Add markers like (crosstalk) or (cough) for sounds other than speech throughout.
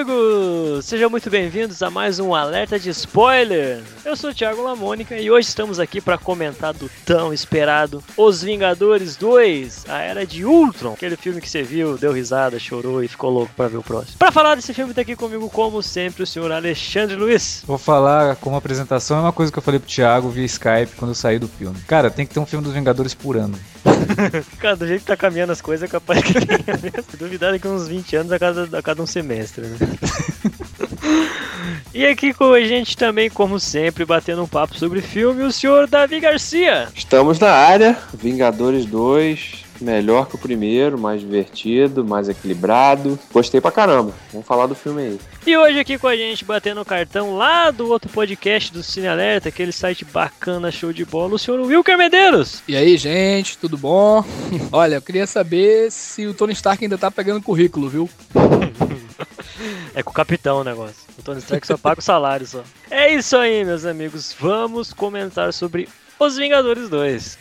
Amigos! Sejam muito bem-vindos a mais um alerta de spoiler. Eu sou o Thiago Lamônica e hoje estamos aqui para comentar do tão esperado Os Vingadores 2, a Era de Ultron, aquele filme que você viu, deu risada, chorou e ficou louco para ver o próximo. Para falar desse filme, tá aqui comigo, como sempre, o senhor Alexandre Luiz. Vou falar como apresentação, é uma coisa que eu falei pro Thiago via Skype quando eu saí do filme. Cara, tem que ter um filme dos Vingadores por ano. (laughs) Cara, do jeito que tá caminhando as coisas, é capaz que tenha mesmo. Duvidar daqui uns 20 anos a cada, a cada um semestre, né? (laughs) e aqui com a gente também, como sempre, batendo um papo sobre filme, o senhor Davi Garcia. Estamos na área, Vingadores 2, melhor que o primeiro, mais divertido, mais equilibrado. Gostei pra caramba. Vamos falar do filme aí. E hoje aqui com a gente, batendo o cartão lá do outro podcast do Cine Alerta, aquele site bacana, show de bola, o senhor Wilker Medeiros. E aí, gente, tudo bom? (laughs) Olha, eu queria saber se o Tony Stark ainda tá pegando currículo, viu? (laughs) É com o capitão o negócio. O Tony Stark só paga o salário só. É isso aí, meus amigos. Vamos comentar sobre Os Vingadores 2.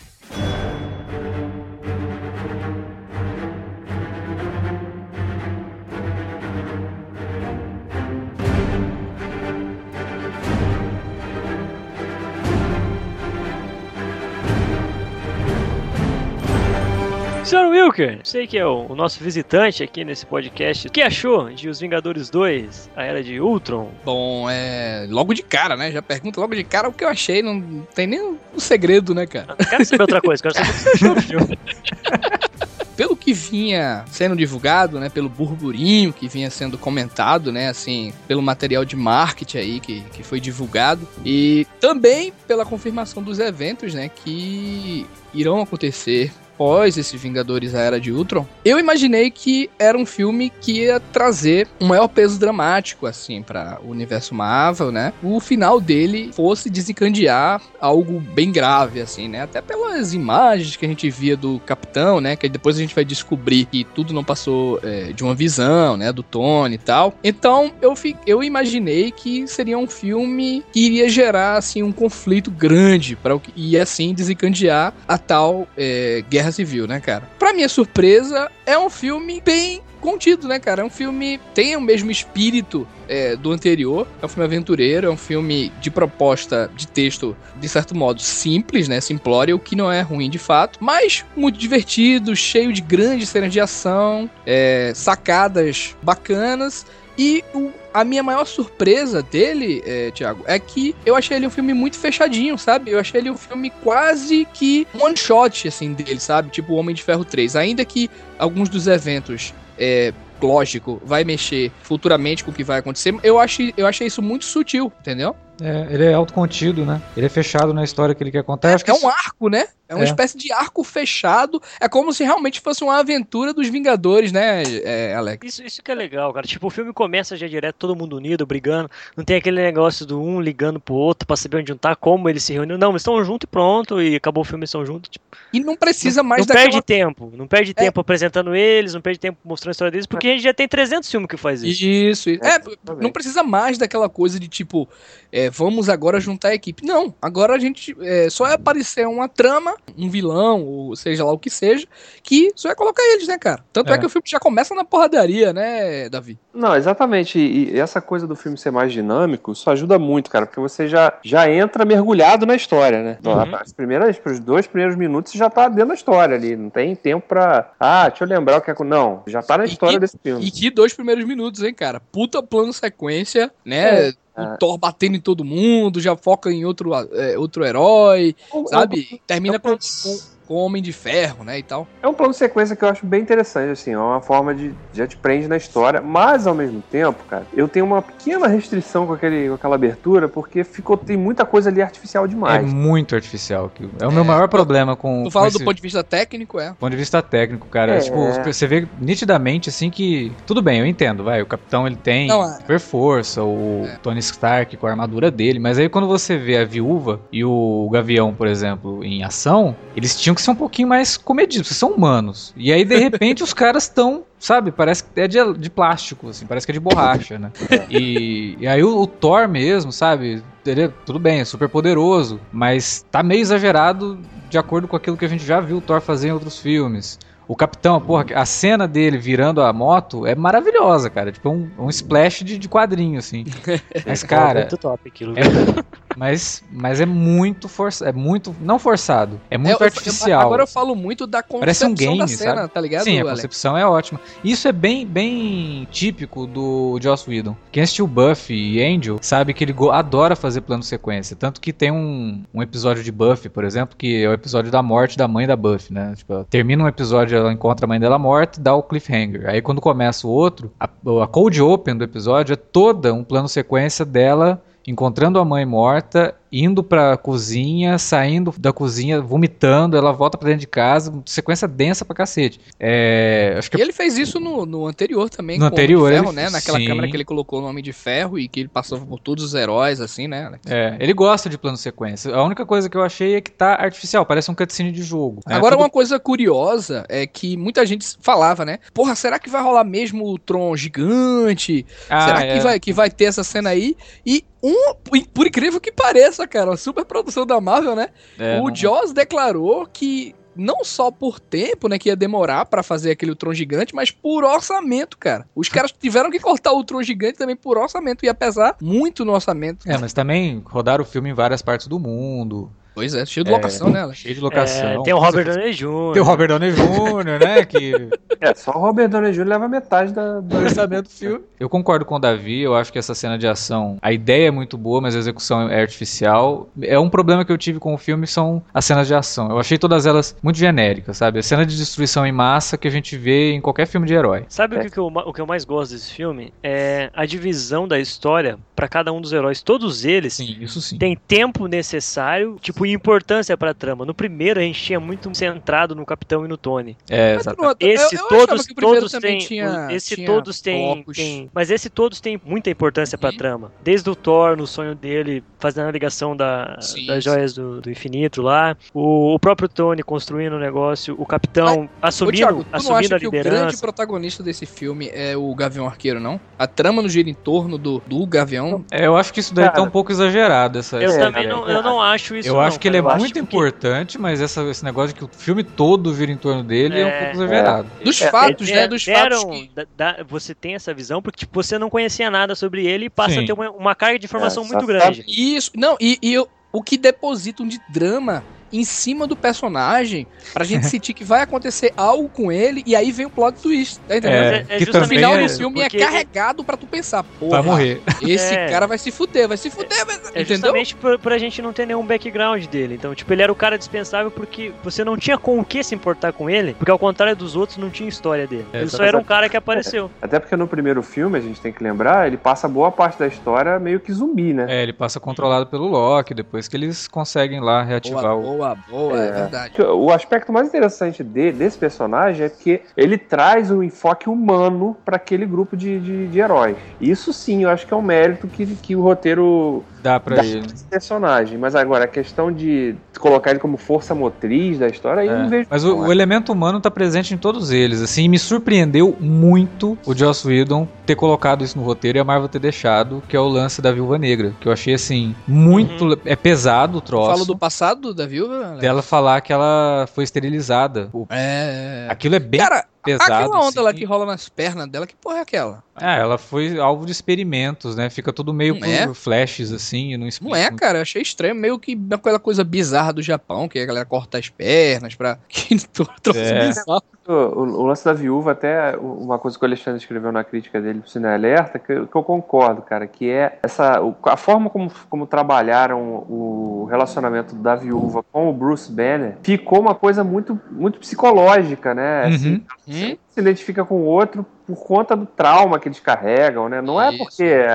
Senhor Wilker, sei que é o, o, nosso visitante aqui nesse podcast. O que achou de Os Vingadores 2, a Era de Ultron? Bom, é. Logo de cara, né? Já pergunta logo de cara o que eu achei. Não tem nem um segredo, né, cara? Não quero saber outra coisa, quero saber o que você achou do filme. (laughs) pelo que vinha sendo divulgado, né, pelo burburinho que vinha sendo comentado, né, assim, pelo material de marketing aí que, que foi divulgado e também pela confirmação dos eventos, né, que irão acontecer após esses Vingadores a Era de Ultron, eu imaginei que era um filme que ia trazer um maior peso dramático, assim, para o universo Marvel, né? O final dele fosse desencadear algo bem grave, assim, né? Até pelas imagens que a gente via do Capitão, né? Que depois a gente vai descobrir que tudo não passou é, de uma visão, né? Do Tony e tal. Então, eu, fi, eu imaginei que seria um filme que iria gerar, assim, um conflito grande para e assim desencadear a tal é, guerra Guerra Civil, né, cara? Pra minha surpresa, é um filme bem contido, né, cara? É um filme tem o mesmo espírito é, do anterior. É um filme aventureiro, é um filme de proposta de texto, de certo modo, simples, né? Simplório, o que não é ruim de fato, mas muito divertido, cheio de grandes cenas de ação, é, sacadas bacanas. E o, a minha maior surpresa dele, é, Thiago, é que eu achei ele um filme muito fechadinho, sabe? Eu achei ele um filme quase que one shot, assim, dele, sabe? Tipo Homem de Ferro 3. Ainda que alguns dos eventos é, lógico, vai mexer futuramente com o que vai acontecer. Eu achei, eu achei isso muito sutil, entendeu? É, ele é autocontido, né? Ele é fechado na história que ele quer contar. É, é um arco, né? É uma é. espécie de arco fechado. É como se realmente fosse uma aventura dos Vingadores, né, é, Alex? Isso, isso que é legal, cara. Tipo, o filme começa já direto, todo mundo unido, brigando. Não tem aquele negócio do um ligando pro outro pra saber onde um tá, como eles se reuniram. Não, eles estão juntos e pronto, e acabou o filme, eles estão juntos. Tipo, e não precisa mais não daquela... perde tempo. Não perde é. tempo apresentando eles, não perde tempo mostrando a história deles, porque a gente já tem 300 filmes que faz isso. Isso, isso. É, não precisa mais daquela coisa de tipo, é, vamos agora juntar a equipe. Não, agora a gente é, só é aparecer uma trama, um vilão, ou seja lá o que seja, que só é colocar eles, né, cara? Tanto é, é que o filme já começa na porradaria, né, Davi? Não, exatamente. E, e essa coisa do filme ser mais dinâmico, isso ajuda muito, cara, porque você já, já entra mergulhado na história, né? Então, uhum. As primeiras, os dois primeiros minutos já tá dentro da história ali. Não tem tempo pra. Ah, deixa eu lembrar o que é. Não, já tá na história que, desse filme. E que dois primeiros minutos, hein, cara? Puta plano sequência, né? É o ah. Thor batendo em todo mundo, já foca em outro, é, outro herói, sabe? Termina com, com, com o Homem de Ferro, né, e tal. É um plano de sequência que eu acho bem interessante, assim, é uma forma de já te prende na história, mas ao mesmo tempo, cara, eu tenho uma pequena restrição com, aquele, com aquela abertura, porque ficou, tem muita coisa ali artificial demais. É muito artificial. É o meu é, maior problema com... Tu fala com do esse... ponto de vista técnico, é? Do ponto de vista técnico, cara, é. tipo, você vê nitidamente, assim, que tudo bem, eu entendo, vai, o Capitão, ele tem Não, é. super força, o é. Tony Stark com a armadura dele, mas aí quando você vê a Viúva e o Gavião, por exemplo, em ação, eles tinham que ser um pouquinho mais comedidos, porque são humanos. E aí, de repente, os caras estão sabe, parece que é de, de plástico, assim, parece que é de borracha, né? e, e aí o, o Thor mesmo, sabe? Ele é, tudo bem, é super poderoso, mas tá meio exagerado de acordo com aquilo que a gente já viu o Thor fazer em outros filmes. O capitão, porra, a cena dele virando a moto é maravilhosa, cara. Tipo, um, um splash de, de quadrinho, assim. (laughs) Mas, cara. É muito top aquilo. É, mas, mas é muito forçado. É muito. Não forçado. É muito é, artificial. agora eu falo muito da concepção um game, da cena, sabe? tá ligado? Sim, a concepção é ótima. Isso é bem, bem típico do Joss Whedon. Quem assistiu Buffy e Angel sabe que ele adora fazer plano sequência. Tanto que tem um, um episódio de Buffy, por exemplo, que é o episódio da morte da mãe da Buffy, né? Tipo, termina um episódio ela encontra a mãe dela morta, dá o cliffhanger. Aí quando começa o outro, a, a cold open do episódio é toda um plano sequência dela encontrando a mãe morta indo pra cozinha, saindo da cozinha, vomitando, ela volta pra dentro de casa, sequência densa pra cacete. É, acho que e ele fez isso no, no anterior também, no anterior, Ferro, ele... né? Naquela Sim. câmera que ele colocou o nome de Ferro e que ele passou por todos os heróis, assim, né, Alex? É, ele gosta de plano sequência. A única coisa que eu achei é que tá artificial, parece um cutscene de jogo. Né? Agora, Tudo... uma coisa curiosa é que muita gente falava, né? Porra, será que vai rolar mesmo o Tron gigante? Ah, será é. que, vai, que vai ter essa cena aí? E um, por incrível que pareça, cara, uma super produção da Marvel, né? É, o não... Joss declarou que não só por tempo, né, que ia demorar para fazer aquele Tron gigante, mas por orçamento, cara. Os (laughs) caras tiveram que cortar o Tron gigante também por orçamento, ia pesar muito no orçamento. É, mas também rodaram o filme em várias partes do mundo. Pois é, cheio de locação, é, né? Cheio de locação. É, tem o Robert Downey Jr. Tem o Robert Downey Jr., né? Que... (laughs) É, só o Robert Downey Jr. leva metade da, do orçamento do filme. Eu concordo com o Davi, eu acho que essa cena de ação, a ideia é muito boa, mas a execução é artificial. É um problema que eu tive com o filme, são as cenas de ação. Eu achei todas elas muito genéricas, sabe? A cena de destruição em massa que a gente vê em qualquer filme de herói. Sabe é. o, que eu, o que eu mais gosto desse filme? É a divisão da história para cada um dos heróis. Todos eles sim, isso sim. têm tempo necessário, tipo, importância pra trama. No primeiro a gente tinha muito centrado no Capitão e no Tony. É, exatamente. Esse eu, eu todos, todos têm, tinha, esse tinha todos têm, tem, mas esse todos tem muita importância pra trama. Desde o Thor, no sonho dele, fazendo a ligação da, sim, das joias do, do, infinito lá, o, o, próprio Tony construindo o negócio, o Capitão mas, assumindo, ô, Thiago, assumindo a liderança. o grande protagonista desse filme é o Gavião Arqueiro, não? A trama não gira em torno do, do Gavião. É, eu acho que isso daí tá Cara, tá um pouco exagerado. Essa, eu também não, eu não acho isso. Eu não, acho que ele é muito que... importante, mas essa, esse negócio de que o filme todo vira em torno dele é, é um pouco exagerado. É. Dos é, fatos, né? Dos deram, fatos. Que... Da, da, você tem essa visão porque tipo, você não conhecia nada sobre ele e passa Sim. a ter uma, uma carga de informação muito grande. Isso, não, e, e o que depositam de drama em cima do personagem pra gente (laughs) sentir que vai acontecer algo com ele e aí vem o plot twist, tá entendendo? É, é, que no final é, do filme é carregado pra tu pensar, porra, vai morrer. (laughs) esse é. cara vai se fuder, vai se fuder, vai, é entendeu? justamente pra, pra gente não ter nenhum background dele. Então, tipo, ele era o cara dispensável porque você não tinha com o que se importar com ele, porque ao contrário dos outros, não tinha história dele. É, ele só era um cara que apareceu. Até porque no primeiro filme, a gente tem que lembrar, ele passa boa parte da história meio que zumbi, né? É, ele passa controlado pelo Loki, depois que eles conseguem lá reativar boa, o... Boa, boa, é, é verdade. O aspecto mais interessante de, desse personagem é que ele traz um enfoque humano para aquele grupo de, de, de, heróis. Isso sim, eu acho que é um mérito que, que o roteiro dá para ele. personagem. Mas agora, a questão de colocar ele como força motriz da história, aí é. eu não vejo. Mas o, o, elemento humano tá presente em todos eles. Assim, me surpreendeu muito o Joss Whedon ter colocado isso no roteiro e a Marvel ter deixado, que é o lance da Viúva Negra. Que eu achei, assim, muito. Uhum. É pesado o troço. Falo do passado da Viúva? Dela falar que ela foi esterilizada. É. Aquilo é bem. Cara, pesado. Aquela onda assim. lá que rola nas pernas dela, que porra é aquela? Ah, ela foi alvo de experimentos, né? Fica tudo meio não por é? flashes, assim, não explica. Não é, muito. cara, eu achei estranho, meio que aquela coisa bizarra do Japão, que a galera corta as pernas pra... (laughs) Que é. O, o, lance da viúva, até uma coisa que o Alexandre escreveu na crítica dele pro Cine Alerta, que, que eu concordo, cara, que é essa, a forma como, como trabalharam o relacionamento da viúva com o Bruce Banner, ficou uma coisa muito, muito psicológica, né? Assim, uhum. Se identifica com o outro por conta do trauma que eles carregam, né? Não é porque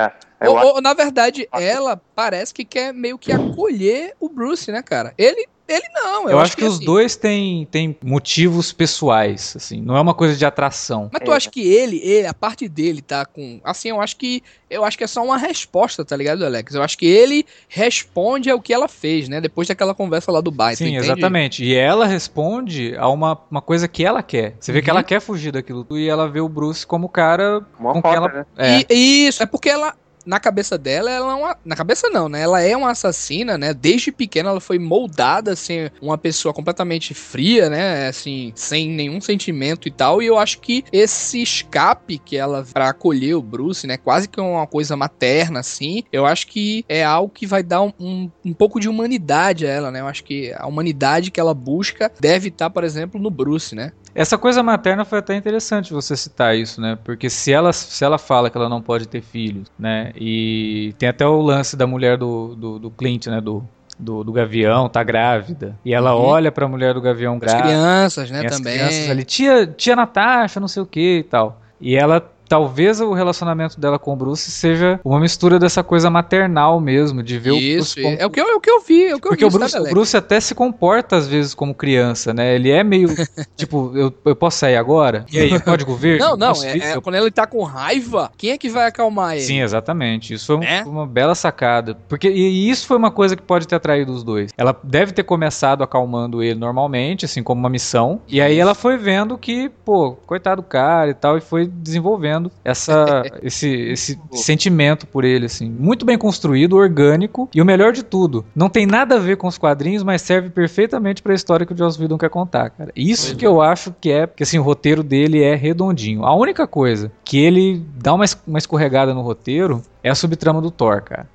ou, ou, na verdade, ela parece que quer meio que acolher o Bruce, né, cara? Ele Ele não. Eu, eu acho, acho, que, que os assim, dois têm, têm motivos pessoais, assim. Não é uma coisa de atração. Mas tu é. acha que ele, ele, a parte dele tá com. Assim, eu acho que. Eu acho que é só uma resposta, tá ligado, Alex? Eu acho que ele responde ao que ela fez, né? Depois daquela conversa lá do bairro. Sim, exatamente. E ela responde a uma, uma coisa que ela quer. Você vê que ela uhum. quer fugir daquilo e ela vê o Bruce como o cara uma com foto, ela. Né? É. E, isso, é porque ela na cabeça dela, ela é uma. Na cabeça não, né? Ela é uma assassina, né? Desde pequena ela foi moldada assim, uma pessoa completamente fria, né? Assim, sem nenhum sentimento e tal. E eu acho que esse escape que ela para acolher o Bruce, né? Quase que uma coisa materna, assim. Eu acho que é algo que vai dar um, um, um pouco de humanidade a ela, né? Eu acho que a humanidade que ela busca deve estar, por exemplo, no Bruce, né? Essa coisa materna foi até interessante você citar isso, né? Porque se ela, se ela fala que ela não pode ter filhos, né? E tem até o lance da mulher do, do, do Clint, né? Do, do, do, Gavião, tá grávida. E ela uhum. olha pra mulher do Gavião grávida. As crianças, né, também. As crianças ali, tia, tia Natasha, não sei o que e tal. E ela talvez o relacionamento dela com o Bruce seja uma mistura dessa coisa maternal mesmo, de ver Isso, o Bruce. Como... É o que eu, é o que eu vi, é o que eu Porque vi, o, Bruce, o Bruce até se comporta às vezes como criança, né? Ele é meio (laughs) tipo, eu, eu posso sair agora? E aí, código (laughs) verde? Não, não, é, é, quando ele tá com raiva, quem é que vai acalmar ele? Sim, exatamente. Isso foi é? uma bela sacada. Porque e isso foi uma coisa que pode ter atraído os dois. Ela deve ter começado acalmando ele normalmente, assim como uma missão, e aí ela foi vendo que, pô, coitado do cara e tal, e foi desenvolvendo essa (laughs) esse, esse sentimento por ele, assim. Muito bem construído, orgânico e o melhor de tudo, não tem nada a ver com os quadrinhos, mas serve perfeitamente para a história que o Joss Whedon quer contar, cara. Isso que eu acho que é, porque assim, o roteiro dele é redondinho. A única coisa que ele dá uma, uma escorregada no roteiro é a subtrama do Thor, cara.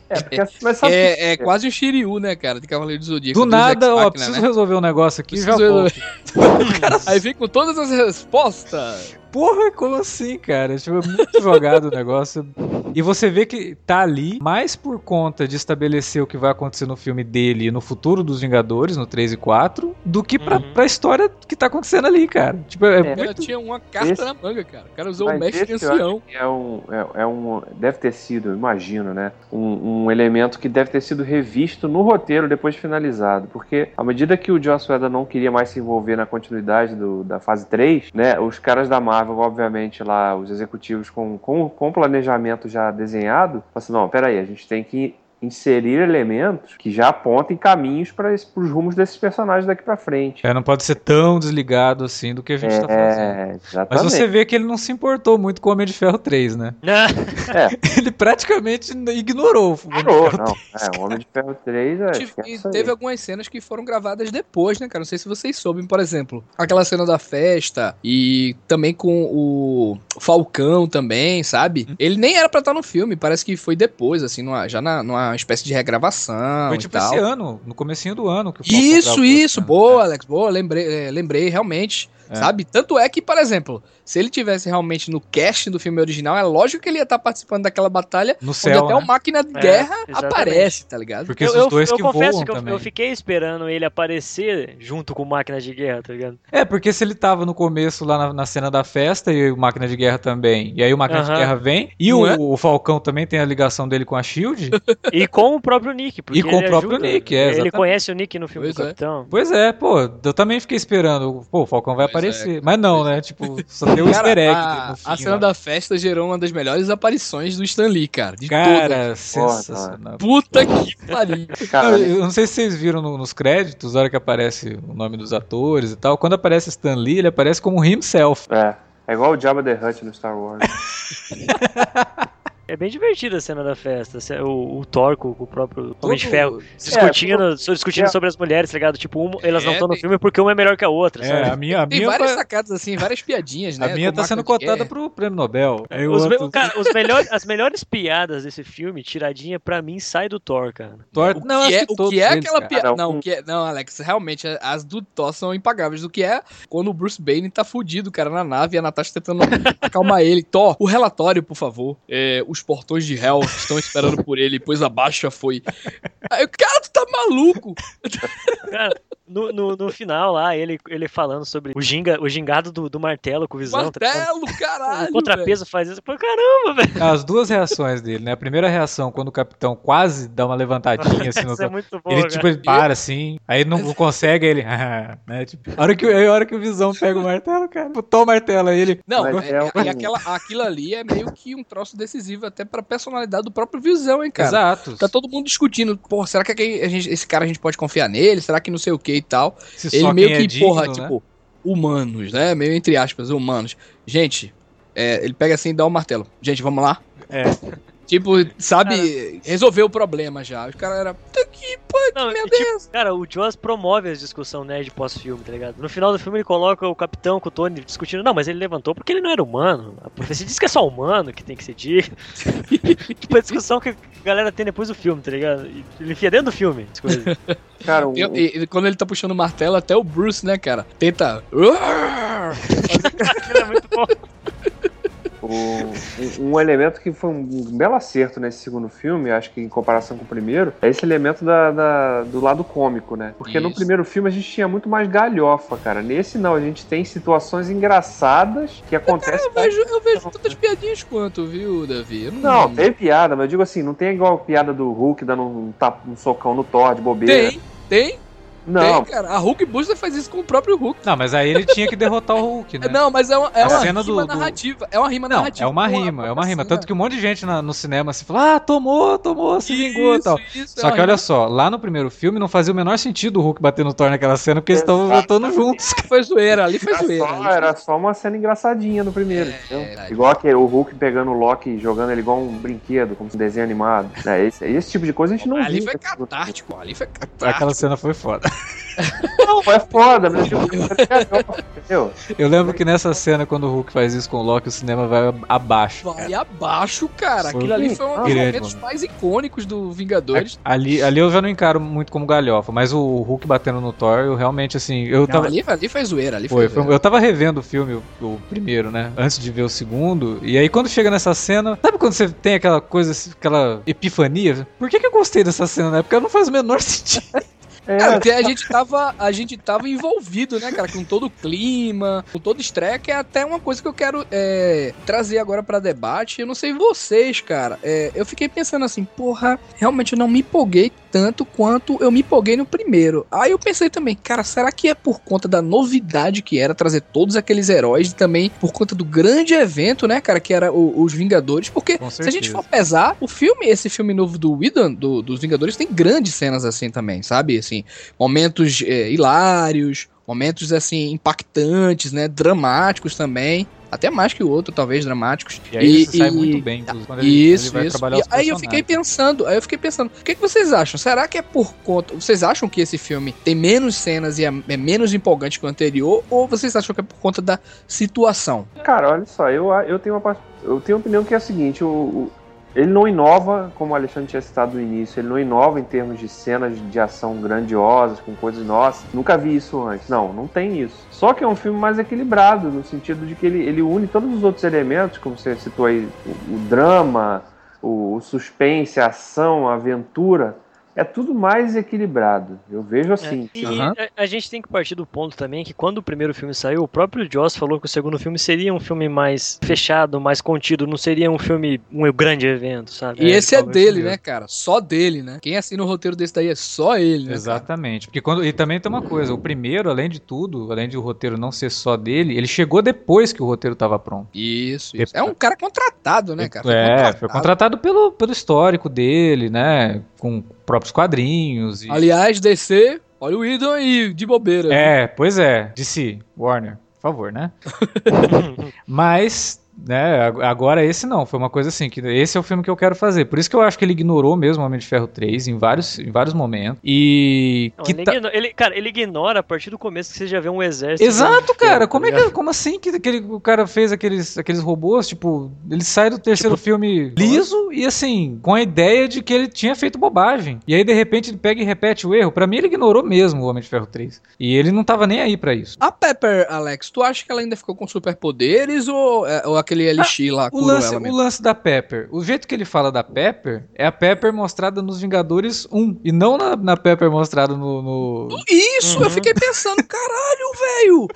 É, porque, sabe é, que... é quase o Shiryu, né, cara, de Cavaleiro do Zodíaco. Do nada, ó, preciso né? resolver um negócio aqui preciso já resolver. (laughs) Aí vem com todas as respostas porra, como assim, cara? Tipo, é muito jogado o negócio. E você vê que tá ali mais por conta de estabelecer o que vai acontecer no filme dele no futuro dos Vingadores, no 3 e 4, do que pra, uhum. pra história que tá acontecendo ali, cara. Tipo, é, é. Muito... tinha uma carta esse... na manga, cara. O cara usou Mas o mestre ancião. É um, é, é, um. Deve ter sido, imagino, né? Um, um, elemento que deve ter sido revisto no roteiro depois de finalizado. Porque à medida que o Joss Whedon não queria mais se envolver na continuidade do, da fase 3, né? Os caras da Marvel obviamente, lá, os executivos com, com, com planejamento já desenhado, assim, não, peraí, a gente tem que inserir elementos que já apontem caminhos para os rumos desses personagens daqui para frente. É, não pode ser tão desligado assim do que a gente está é, fazendo. Exatamente. Mas você vê que ele não se importou muito com o Homem de Ferro 3, né? (laughs) é. (laughs) Ele praticamente ignorou o Ignorou, não. É, o Homem de Ferro 3 é. E teve algumas cenas que foram gravadas depois, né, cara? Não sei se vocês soubem, por exemplo, aquela cena da festa e também com o Falcão também, sabe? Hum. Ele nem era para estar no filme, parece que foi depois, assim, numa, já na, numa uma espécie de regravação. Foi tipo esse ano, no comecinho do ano. Isso, isso, boa, é. Alex, boa, lembrei, é, lembrei realmente. É. Sabe? Tanto é que, por exemplo, se ele tivesse realmente no casting do filme original, é lógico que ele ia estar participando daquela batalha no céu, onde até né? o Máquina de é, Guerra aparece, tá ligado? Porque eu, eu, dois eu que confesso que eu, eu, fiquei esperando ele aparecer junto com o Máquina de Guerra, tá ligado? É, porque se ele tava no começo lá na, na cena da festa e o Máquina de Guerra também, e aí o Máquina uh -huh. de Guerra vem, e o, é? o, Falcão também tem a ligação dele com a SHIELD. e com o próprio Nick, porque E com o próprio ajuda, Nick, é, Ele conhece o Nick no filme pois do é. Capitão. Pois é, pô, eu também fiquei esperando, pô, o Falcão vai pois é, aparecer. Mas não, né? Tipo, só tem o um easter egg. A, a cena lá. da festa gerou uma das melhores aparições do Stan Lee, cara. De cara, todas. sensacional. Puta que pariu. (laughs) eu não sei se vocês viram no, nos créditos, a hora que aparece o nome dos atores e tal. Quando aparece Stan Lee, ele aparece como himself. É. É igual o Jabba the Hutt no Star Wars. (laughs) É bem divertida a cena da festa. O, o Thor com, o próprio Homem de Ferro discutindo, é, discutindo é. sobre as mulheres, tá ligado? Tipo, uma, elas é, não estão no filme porque uma é melhor que a outra, é, sabe? A minha, a tem minha várias tá... sacadas assim, várias piadinhas, (laughs) né? A minha tá sendo cotada pro prêmio Nobel. Os, outro... cara, os melhores, as melhores piadas desse filme, tiradinha, pra mim, sai do Thor, cara. Thor, o não, que é, o que é aquela piada. Não, o que é, não, Alex, realmente, as do Thor são impagáveis. O que é quando o Bruce Bane tá fudido, cara, na nave e a Natasha tentando (laughs) acalmar ele. Thor, o relatório, por favor. É, os portões de Hell estão esperando por ele, pois a baixa foi. Aí, cara, tu tá maluco? Cara, no, no, no, final lá, ele, ele falando sobre o, ginga, o gingado do, do martelo com visão. Tá martelo, tá caralho! O contrapeso véio. faz isso. Pô, caramba, velho. As duas reações dele, né? A primeira reação, quando o capitão quase dá uma levantadinha assim (laughs) no. é muito bom, ele, tipo, ele para assim, aí não consegue, aí ele. (laughs) né? Tipo, a hora, que, a hora que o visão pega o martelo, cara, botou o martelo aí ele. Não, é, é, aquela, aquilo ali é meio que um troço decisivo até pra personalidade do próprio visão, hein, cara? Exato. Tá todo mundo discutindo, porra, será que a gente, esse cara a gente pode confiar nele? Será que não sei o que e tal? Se ele meio que, é digno, porra, né? tipo, humanos, né? Meio entre aspas, humanos. Gente, é, ele pega assim e dá o um martelo. Gente, vamos lá? É. Tipo, sabe, cara, resolveu o problema já. Os caras eram. Puta que pariu, meu tipo, Deus. Cara, o Joss promove a discussão nerd pós-filme, tá ligado? No final do filme ele coloca o capitão com o Tony discutindo. Não, mas ele levantou porque ele não era humano. A profecia diz que é só humano que tem que ser digno. (laughs) tipo, a discussão que a galera tem depois do filme, tá ligado? Ele enfia dentro do filme as coisas. (laughs) Cara, o... e, e, quando ele tá puxando o martelo, até o Bruce, né, cara? Tenta. (laughs) é muito bom. O, um, elemento que foi um belo acerto nesse segundo filme, acho que em comparação com o primeiro, é esse elemento da, da do lado cômico, né? Porque Isso. no primeiro filme a gente tinha muito mais galhofa, cara. Nesse não, a gente tem situações engraçadas que acontecem. Cara, eu, vejo, eu vejo tantas piadinhas quanto, viu, Davi? não, não tem piada, mas eu digo assim, não tem igual a piada do Hulk dando um, um socão no Thor de bobeira. Tem, tem, não. Tem, cara. A Hulk Buster faz isso com o próprio Hulk. Não, mas aí ele tinha que derrotar o Hulk, né? Não, mas é uma, é uma rima do, narrativa. É uma rima não, narrativa. É uma rima, é uma rima. Tanto que um monte de gente na, no cinema se falou, ah, tomou, tomou, se vingou e tal. Isso, só é que olha só, lá no primeiro filme não fazia o menor sentido o Hulk bater no Thor naquela cena, porque eles estavam voltando juntos. Foi zoeira, ali foi era zoeira. Só, era só uma cena engraçadinha no primeiro. É, igual que o Hulk pegando o Loki e jogando ele igual um brinquedo, como um desenho animado. É, esse, esse tipo de coisa a gente não ali viu. Ali foi catártico, ali foi catártico. Aquela cena foi foda. Não, é foda, mas tipo, entendeu? Eu lembro que nessa cena, quando o Hulk faz isso com o Loki, o cinema vai abaixo. Vai cara. abaixo, cara. Foi Aquilo ali foi um dos momentos mais icônicos do Vingadores. Ali, ali eu já não encaro muito como galhofa, mas o Hulk batendo no Thor, eu realmente, assim. Eu tava... ali, ali foi zoeira, ali foi. foi, zoeira. eu tava revendo o filme, o, o, primeiro, né? Antes de ver o segundo. E aí, quando chega nessa cena, sabe quando você tem aquela coisa, aquela epifania? Por que, que eu gostei dessa cena na época? Não faz o menor (laughs) sentido. É, cara, porque a gente, tava, a gente tava envolvido, né, cara, com todo o clima, com todo o estresse, que é até uma coisa que eu quero é, trazer agora para debate. Eu não sei vocês, cara. É, eu fiquei pensando assim, porra, realmente eu não me empolguei tanto quanto eu me empolguei no primeiro. Aí eu pensei também, cara, será que é por conta da novidade que era trazer todos aqueles heróis e também por conta do grande evento, né, cara, que era o, os Vingadores? Porque se a gente for pesar, o filme, esse filme novo do Whedon, do, dos Vingadores, tem grandes cenas assim também, sabe? Assim, momentos é, hilários, momentos assim impactantes, né, dramáticos também até mais que o outro, talvez, dramáticos. E aí e, sai e... muito bem quando ele, isso, ele vai isso. trabalhar e Aí eu fiquei pensando, aí eu fiquei pensando, o que, que vocês acham? Será que é por conta. Vocês acham que esse filme tem menos cenas e é, é menos empolgante que o anterior? Ou vocês acham que é por conta da situação? Cara, olha só, eu, eu tenho uma eu tenho uma opinião que é a seguinte, o, o ele não inova, como o Alexandre tinha citado no início, ele não inova em termos de cenas de ação grandiosas, com coisas, nossa, nunca vi isso antes. Não, não tem isso. Só que é um filme mais equilibrado, no sentido de que ele, ele une todos os outros elementos, como você citou aí, o, o drama, o, o suspense, a ação, a aventura, é tudo mais equilibrado. Eu vejo é, assim. É, e uhum. a, a, gente tem que partir do ponto também que quando o primeiro filme saiu, o próprio Joss falou que o segundo filme seria um filme mais fechado, mais contido, não seria um filme, um grande evento, sabe? E é, esse é dele, né, cara? Só dele, né? Quem assina o roteiro desse daí é só ele, né? Exatamente. Cara? Porque quando. E também tem uma coisa, o primeiro, além de tudo, além de o roteiro não ser só dele, ele chegou depois que o roteiro estava pronto. Isso, isso. É um cara contratado, né, cara? Foi é, contratado. foi contratado pelo, pelo histórico dele, né? Com próprios quadrinhos. E... Aliás, DC, olha o Idon aí, de bobeira. É, pois é, DC, Warner, por favor, né? (laughs) Mas né? Agora esse não, foi uma coisa assim, que esse é o filme que eu quero fazer. Por isso que eu acho que ele ignorou mesmo o Homem de Ferro 3 em vários, em vários momentos. E. Não, ele, tá... ignora, ele, cara, ele ignora a partir do começo que você já vê um exército. Exato, cara. Ferro, como, tá é que, como assim que aquele, o cara fez aqueles, aqueles robôs? Tipo, ele sai do terceiro tipo, filme liso e assim, com a ideia de que ele tinha feito bobagem. E aí, de repente, ele pega e repete o erro. Para mim, ele ignorou mesmo o Homem de Ferro 3. E ele não tava nem aí para isso. A Pepper, Alex, tu acha que ela ainda ficou com superpoderes ou, é, ou a aquele elixir ah, lá o lance, o lance da Pepper. O jeito que ele fala da Pepper é a Pepper mostrada nos Vingadores 1 e não na, na Pepper mostrada no, no... Isso, uhum. eu fiquei pensando, (laughs) caralho, velho.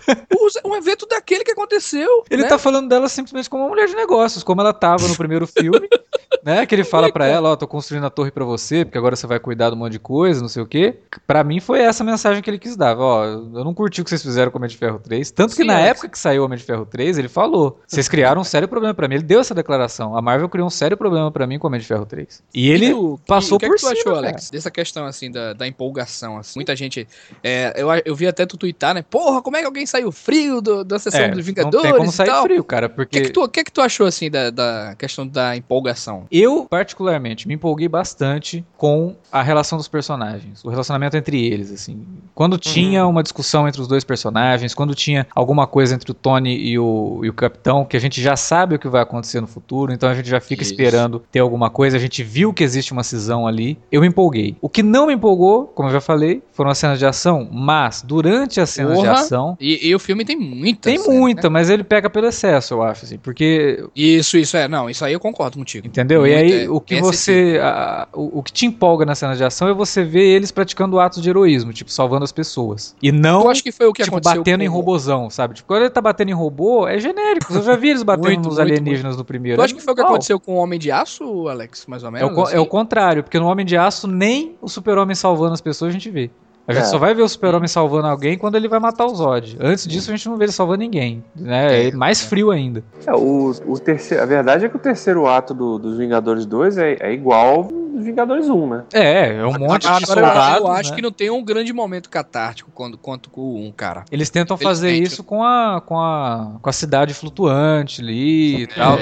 Um evento daquele que aconteceu. Ele né? tá falando dela simplesmente como uma mulher de negócios, como ela tava no primeiro filme, (laughs) né? Que ele fala para ela, ó, oh, tô construindo a torre para você, porque agora você vai cuidar de um monte de coisa, não sei o quê. Para mim foi essa mensagem que ele quis dar. Ó, eu não curti o que vocês fizeram com o Homem de Ferro 3, tanto que Sim, na é. época que saiu o Homem de Ferro 3, ele falou: "Vocês criaram (laughs) um sério problema para mim". Ele deu essa declaração. A Marvel criou um sério problema para mim com o Homem de Ferro 3. E ele e passou o que, por que, que tu cima, achou, Alex, dessa questão assim da, da empolgação assim. Muita gente é, eu, eu vi até tu tweetar, né? Porra, como é que alguém saiu frio do, da sessão é, dos Vingadores não tem como sair frio, cara, porque O que, que, tu, que, que tu achou assim da, da questão da empolgação? Eu particularmente me empolguei bastante com a relação dos personagens, o relacionamento entre eles, assim. Quando uhum. tinha uma discussão entre os dois personagens, quando tinha alguma coisa entre o Tony e o, e o Capitão, que a gente já sabe o que vai acontecer no futuro, então a gente já fica Isso. esperando ter alguma coisa, a gente viu que existe uma cisão ali, eu me empolguei. O que não me empolgou, como eu já falei, foram as cenas de ação, mas durante as cenas Porra. de ação... E, e, o filme tem muita Tem cena, muita, né? mas ele pega pelo excesso, eu acho, assim, porque... Isso, isso, é, não, isso aí eu concordo contigo. Entendeu? Muito, e aí, é, o que você... A, o, o que te empolga na cena de ação é você ver eles praticando atos de heroísmo, tipo, salvando as pessoas. E não, eu acho que foi o que tipo, batendo com... em robozão, sabe? Tipo, quando ele tá batendo em robô, é genérico. Eu já vi eles batendo muito, nos alienígenas muito. no primeiro. Eu acho que foi o que aconteceu com o Homem de Aço, Alex, mais ou menos? É o, assim? é o contrário, porque no Homem de Aço nem o super-homem salvando as pessoas a gente vê. A gente é. só vai ver o super-homem salvando alguém quando ele vai matar o Zod. Antes disso, a gente não vê ele salvando ninguém. Né? É mais frio ainda. É, o, o terceiro, a verdade é que o terceiro ato do, dos Vingadores 2 é, é igual dos Vingadores 1, né? É, é um monte de soldados. Eu acho né? que não tem um grande momento catártico quando, quanto com o 1, cara. Eles tentam fazer isso com a, com, a, com a cidade flutuante ali e tal.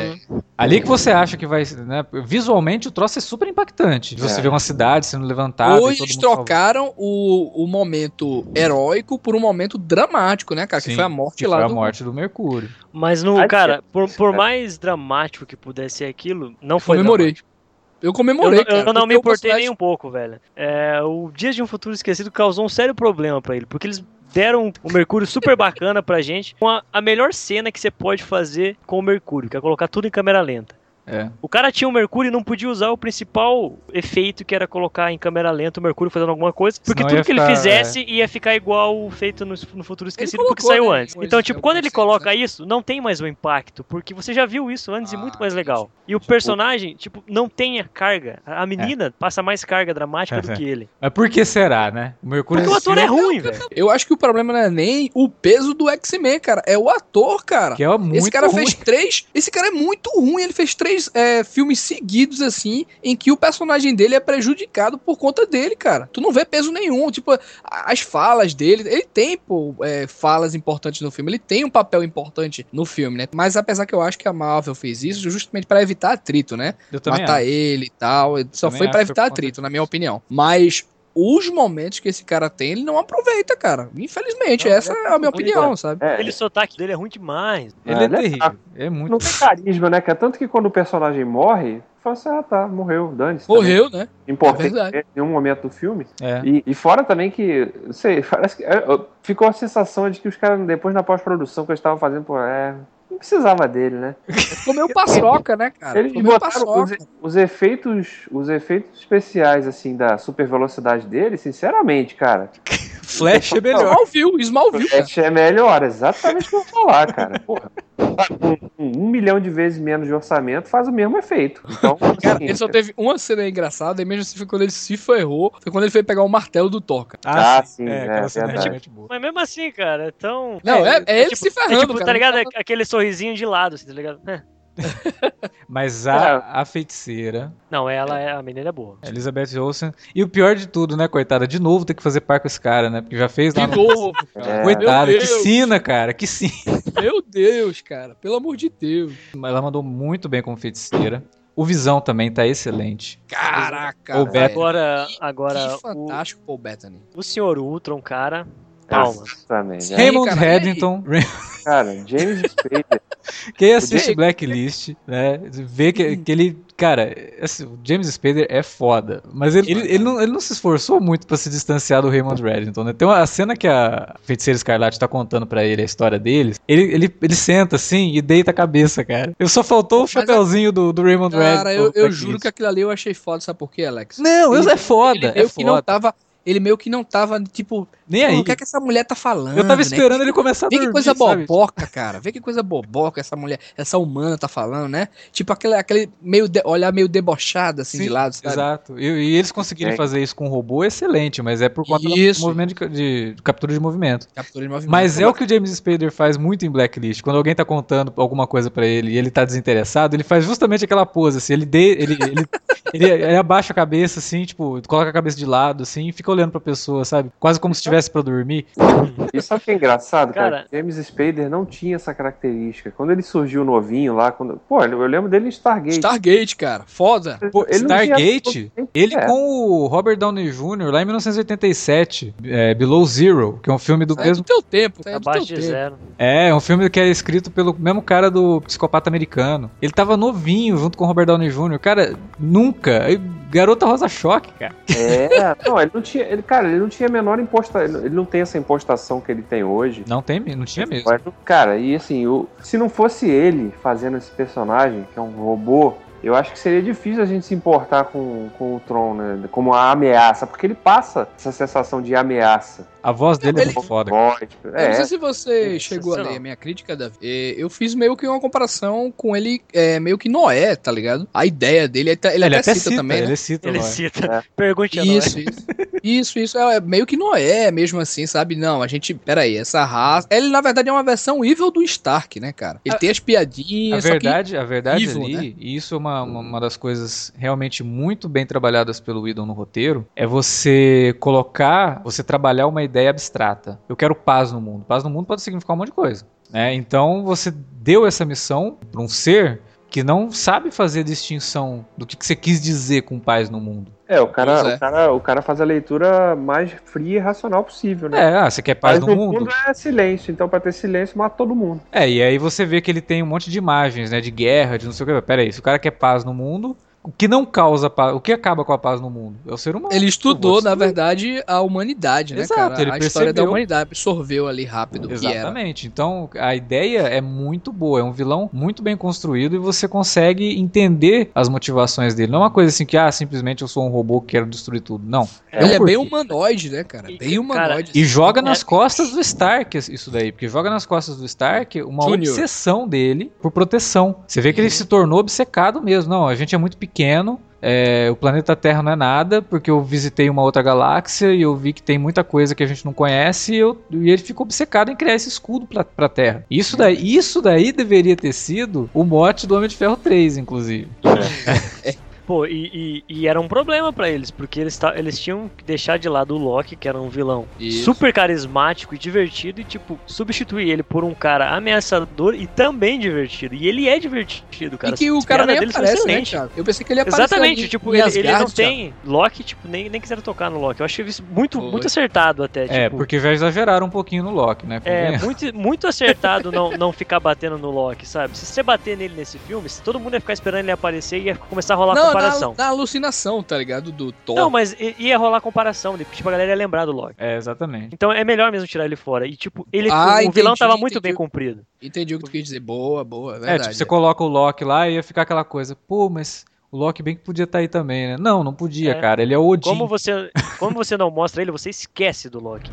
É. Ali que você acha que vai. Né? Visualmente o troço é super impactante. Você é. vê uma cidade sendo levantada. Eles trocaram o o momento heróico por um momento dramático, né, cara? Sim, que foi a morte que lá foi do... a morte do Mercúrio. Mas, no, cara, por, por mais dramático que pudesse ser aquilo, não foi Comemorei. Dramático. Eu comemorei, eu, cara. Eu não me importei nem um pouco, velho. É, o Dias de um Futuro Esquecido causou um sério problema para ele, porque eles deram o Mercúrio super (laughs) bacana pra gente, com a, a melhor cena que você pode fazer com o Mercúrio, que é colocar tudo em câmera lenta. É. O cara tinha o Mercúrio e não podia usar o principal efeito que era colocar em câmera lenta o Mercúrio fazendo alguma coisa, porque Senão tudo que ficar, ele fizesse é. ia ficar igual feito no, no futuro esquecido colocou, porque saiu né? antes. Então, tipo, quando ele coloca isso, não tem mais o impacto, porque você já viu isso antes ah, e muito mais legal. E o personagem, tipo, não tem a carga. A menina é. passa mais carga dramática do que ele. Mas por que será, né? O Mercúrio Porque o ator é ruim, velho. Eu acho que o problema não é nem o peso do X-Men, cara, é o ator, cara. Que é muito Esse cara ruim. fez três. Esse cara é muito ruim, ele fez três é, filmes seguidos, assim, em que o personagem dele é prejudicado por conta dele, cara. Tu não vê peso nenhum. Tipo, as falas dele. Ele tem, pô, é, falas importantes no filme. Ele tem um papel importante no filme, né? Mas apesar que eu acho que a Marvel fez isso justamente para evitar atrito, né? Matar acho. ele e tal. Só foi para evitar atrito, na minha opinião. Mas os momentos que esse cara tem, ele não aproveita, cara. Infelizmente, não, essa é, a minha opinião, sabe? É, Aquele sotaque dele é ruim demais. Ele é, é terrível. É muito. Não tem carisma, né? Que é tanto que quando o personagem morre, fala assim, ah tá, morreu, dane-se. Morreu, também. né? Importante é em nenhum momento do filme. É. E, e, fora também que, não sei, (laughs) parece que é, ficou a sensação de que os caras, depois na pós-produção que eles estavam fazendo, pô, é, não precisava dele, né? Comeu paçoca, né, cara? Eles Comeu botaram os, os, efeitos, os efeitos especiais, assim, da super velocidade dele, sinceramente, cara. Flash é melhor. Smallville, Smallville. Flash é melhor, exatamente o que eu vou falar, cara. Porra. Um, um, milhão de vezes menos de orçamento faz o mesmo efeito. Então, cara, ele só teve uma cena engraçada, e mesmo assim foi quando ele se ferrou, foi quando ele foi pegar o martelo do Toca. Ah, ah sim, é, é, é, tipo, Mas mesmo assim, cara, então... Não, é, é, é ele tipo, se ferrando, tipo, tá cara. Tá ligado? Aquele sorrisinho de lado, assim, tá ligado? (laughs) Mas a, é. a feiticeira. Não, ela é a menina é boa. Elizabeth Olsen. E o pior de tudo, né, coitada? De novo ter que fazer par com esse cara, né? Porque já fez lá. De no... novo, (laughs) cara. Coitada, que sina, cara. Que sina. Meu Deus, cara. Pelo amor de Deus. Mas ela mandou muito bem como feiticeira. O Visão também tá excelente. Caraca, Paul Agora, agora. Que fantástico, o, Paul Bettany. O Senhor Ultron, cara. Palmas. Exatamente. Raymond Reddington. Cara, James Spader. (laughs) Quem assiste Blacklist, né, vê que, que ele Cara, assim, o James Spader é foda, mas ele, ele, ele, não, ele não se esforçou muito para se distanciar do Raymond Reddington, né? Tem uma a cena que a Feiticeira Escarlate tá contando para ele a história deles, ele, ele, ele senta assim e deita a cabeça, cara. Eu só faltou o chapéuzinho do, do Raymond Reddington. Cara, eu, eu juro que aquilo ali eu achei foda, sabe por quê, Alex? Não, ele, é foda, ele, é foda. que não tava ele meio que não tava, tipo, nem aí. O que é que essa mulher tá falando? Eu tava né? esperando né? ele começar a Vê dormir, que coisa boboca, sabe? cara. Vê que coisa boboca essa mulher, essa humana tá falando, né? Tipo aquele, aquele meio de, olhar meio debochado assim Sim, de lado, sabe? Exato. E, e eles conseguirem é. fazer isso com um robô excelente, mas é por conta isso. do movimento de, de, de, captura de movimento. Captura de movimento. Mas é o que o James Spader faz muito em Blacklist. Quando alguém tá contando alguma coisa para ele e ele tá desinteressado, ele faz justamente aquela pose, assim, ele, de, ele, ele, (laughs) ele, ele, abaixa a cabeça, assim, tipo, coloca a cabeça de lado, assim, e fica olhando pra pessoa, sabe? Quase como se estivesse pra dormir. E sabe o que é engraçado, cara? cara? James Spader não tinha essa característica. Quando ele surgiu novinho lá, quando. Pô, eu lembro dele em Stargate. Stargate, cara. Foda. Pô, Stargate, ele é. com o Robert Downey Jr. lá em 1987, é, Below Zero, que é um filme do sai mesmo. do teu tempo, sai Abaixo de tempo. zero. É, é um filme que é escrito pelo mesmo cara do Psicopata Americano. Ele tava novinho junto com o Robert Downey Jr. Cara, nunca. Garota Rosa Choque, cara. É, não, ele não tinha. Ele, cara, ele não tinha a menor imposta. Ele não tem essa impostação que ele tem hoje. Não tem, não tinha mesmo. Cara, e assim, o, se não fosse ele fazendo esse personagem, que é um robô, eu acho que seria difícil a gente se importar com, com o Tron, né? Como a ameaça, porque ele passa essa sensação de ameaça. A voz dele é ele... é muito foda. É. Eu não sei se você é. chegou a ler a minha crítica, Davi. É, eu fiz meio que uma comparação com ele, é, meio que Noé, tá ligado? A ideia dele, ele, ele, ele até, cita, cita, também, né? Ele cita, Ele cita. É. Pergunte a Isso, Noé. isso. Isso, isso. É meio que Noé mesmo assim, sabe? Não, a gente. Peraí, essa raça. Ele, na verdade, é uma versão evil do Stark, né, cara? Ele a, tem as piadinhas. A verdade, a verdade evil, ali, né? e isso é uma, uma, uma, das coisas realmente muito bem trabalhadas pelo Whedon no roteiro, é você colocar, você trabalhar uma ideia abstrata. Eu quero paz no mundo. Paz no mundo pode significar um monte de coisa. Né? Então você deu essa missão para um ser que não sabe fazer distinção do que, que você quis dizer com paz no mundo. É, o cara, é. O, cara, o cara faz a leitura mais fria e racional possível, né? É, ah, você quer paz, no, no mundo? mundo é silêncio, então para ter silêncio mata todo mundo. É, e aí você vê que ele tem um monte de imagens, né, de guerra, de não sei o que. Pera aí, se o cara quer paz no mundo, o que não causa paz, o que acaba com a paz no mundo? É o ser humano. Ele estudou, na verdade, a humanidade, né, Exato, cara? Ele a percebeu. história da humanidade, absorveu ali rápido Exatamente. Então, a ideia é muito boa, é um vilão muito bem construído e você consegue entender as motivações dele. Não é uma coisa assim que, ah, simplesmente eu sou um robô que quero destruir tudo. Não. É ele é bem humanoide, né, cara? Bem humanoide. e joga nas costas do Stark isso daí, porque joga nas costas do Stark uma Junior. obsessão dele por proteção. Você vê que ele uhum. se tornou obcecado mesmo. Não, a gente é muito pequeno pequeno. É, o planeta Terra não é nada, porque eu visitei uma outra galáxia e eu vi que tem muita coisa que a gente não conhece e, eu, e ele ficou obcecado em criar esse escudo pra, pra Terra. Isso daí, isso daí deveria ter sido o mote do Homem de Ferro 3, inclusive. É. (laughs) Pô, e, e, e, era um problema para eles, porque eles, eles tinham que deixar de lado o Loki, que era um vilão Isso. super carismático e divertido, e, tipo, substituir ele por um cara ameaçador e também divertido. E ele é divertido, cara. E que o cara nem aparece, né, cara? Eu pensei que ele ia aparecer Exatamente, ali, tipo, ele, ele não tem... Loki, tipo, nem, nem quiseram tocar no Loki. Eu achei isso muito, muito acertado até, é, tipo... É, porque já exageraram um pouquinho no Loki, né? É, muito, muito acertado não, não ficar batendo no Loki, sabe? Se você bater nele nesse filme, todo mundo ia ficar esperando ele aparecer e ia começar a rolar não, comparação. Na, na, alucinação, tá ligado? Do Thor. Não, mas ia rolar comparação, tipo, a galera ia lembrar do Loki. É, exatamente. Então é melhor mesmo tirar ele fora. E, tipo, ele, ah, o entendi, vilão tava muito bem cumprido. Entendi o que tu quis dizer. Boa, boa, é verdade. É, tipo, você coloca o Loki lá e ia ficar aquela coisa, pô, mas... O Loki bem que podia estar tá aí também, né? Não, não podia, é. cara. Ele é o Odin. Como você, como você não mostra ele, você esquece do Loki.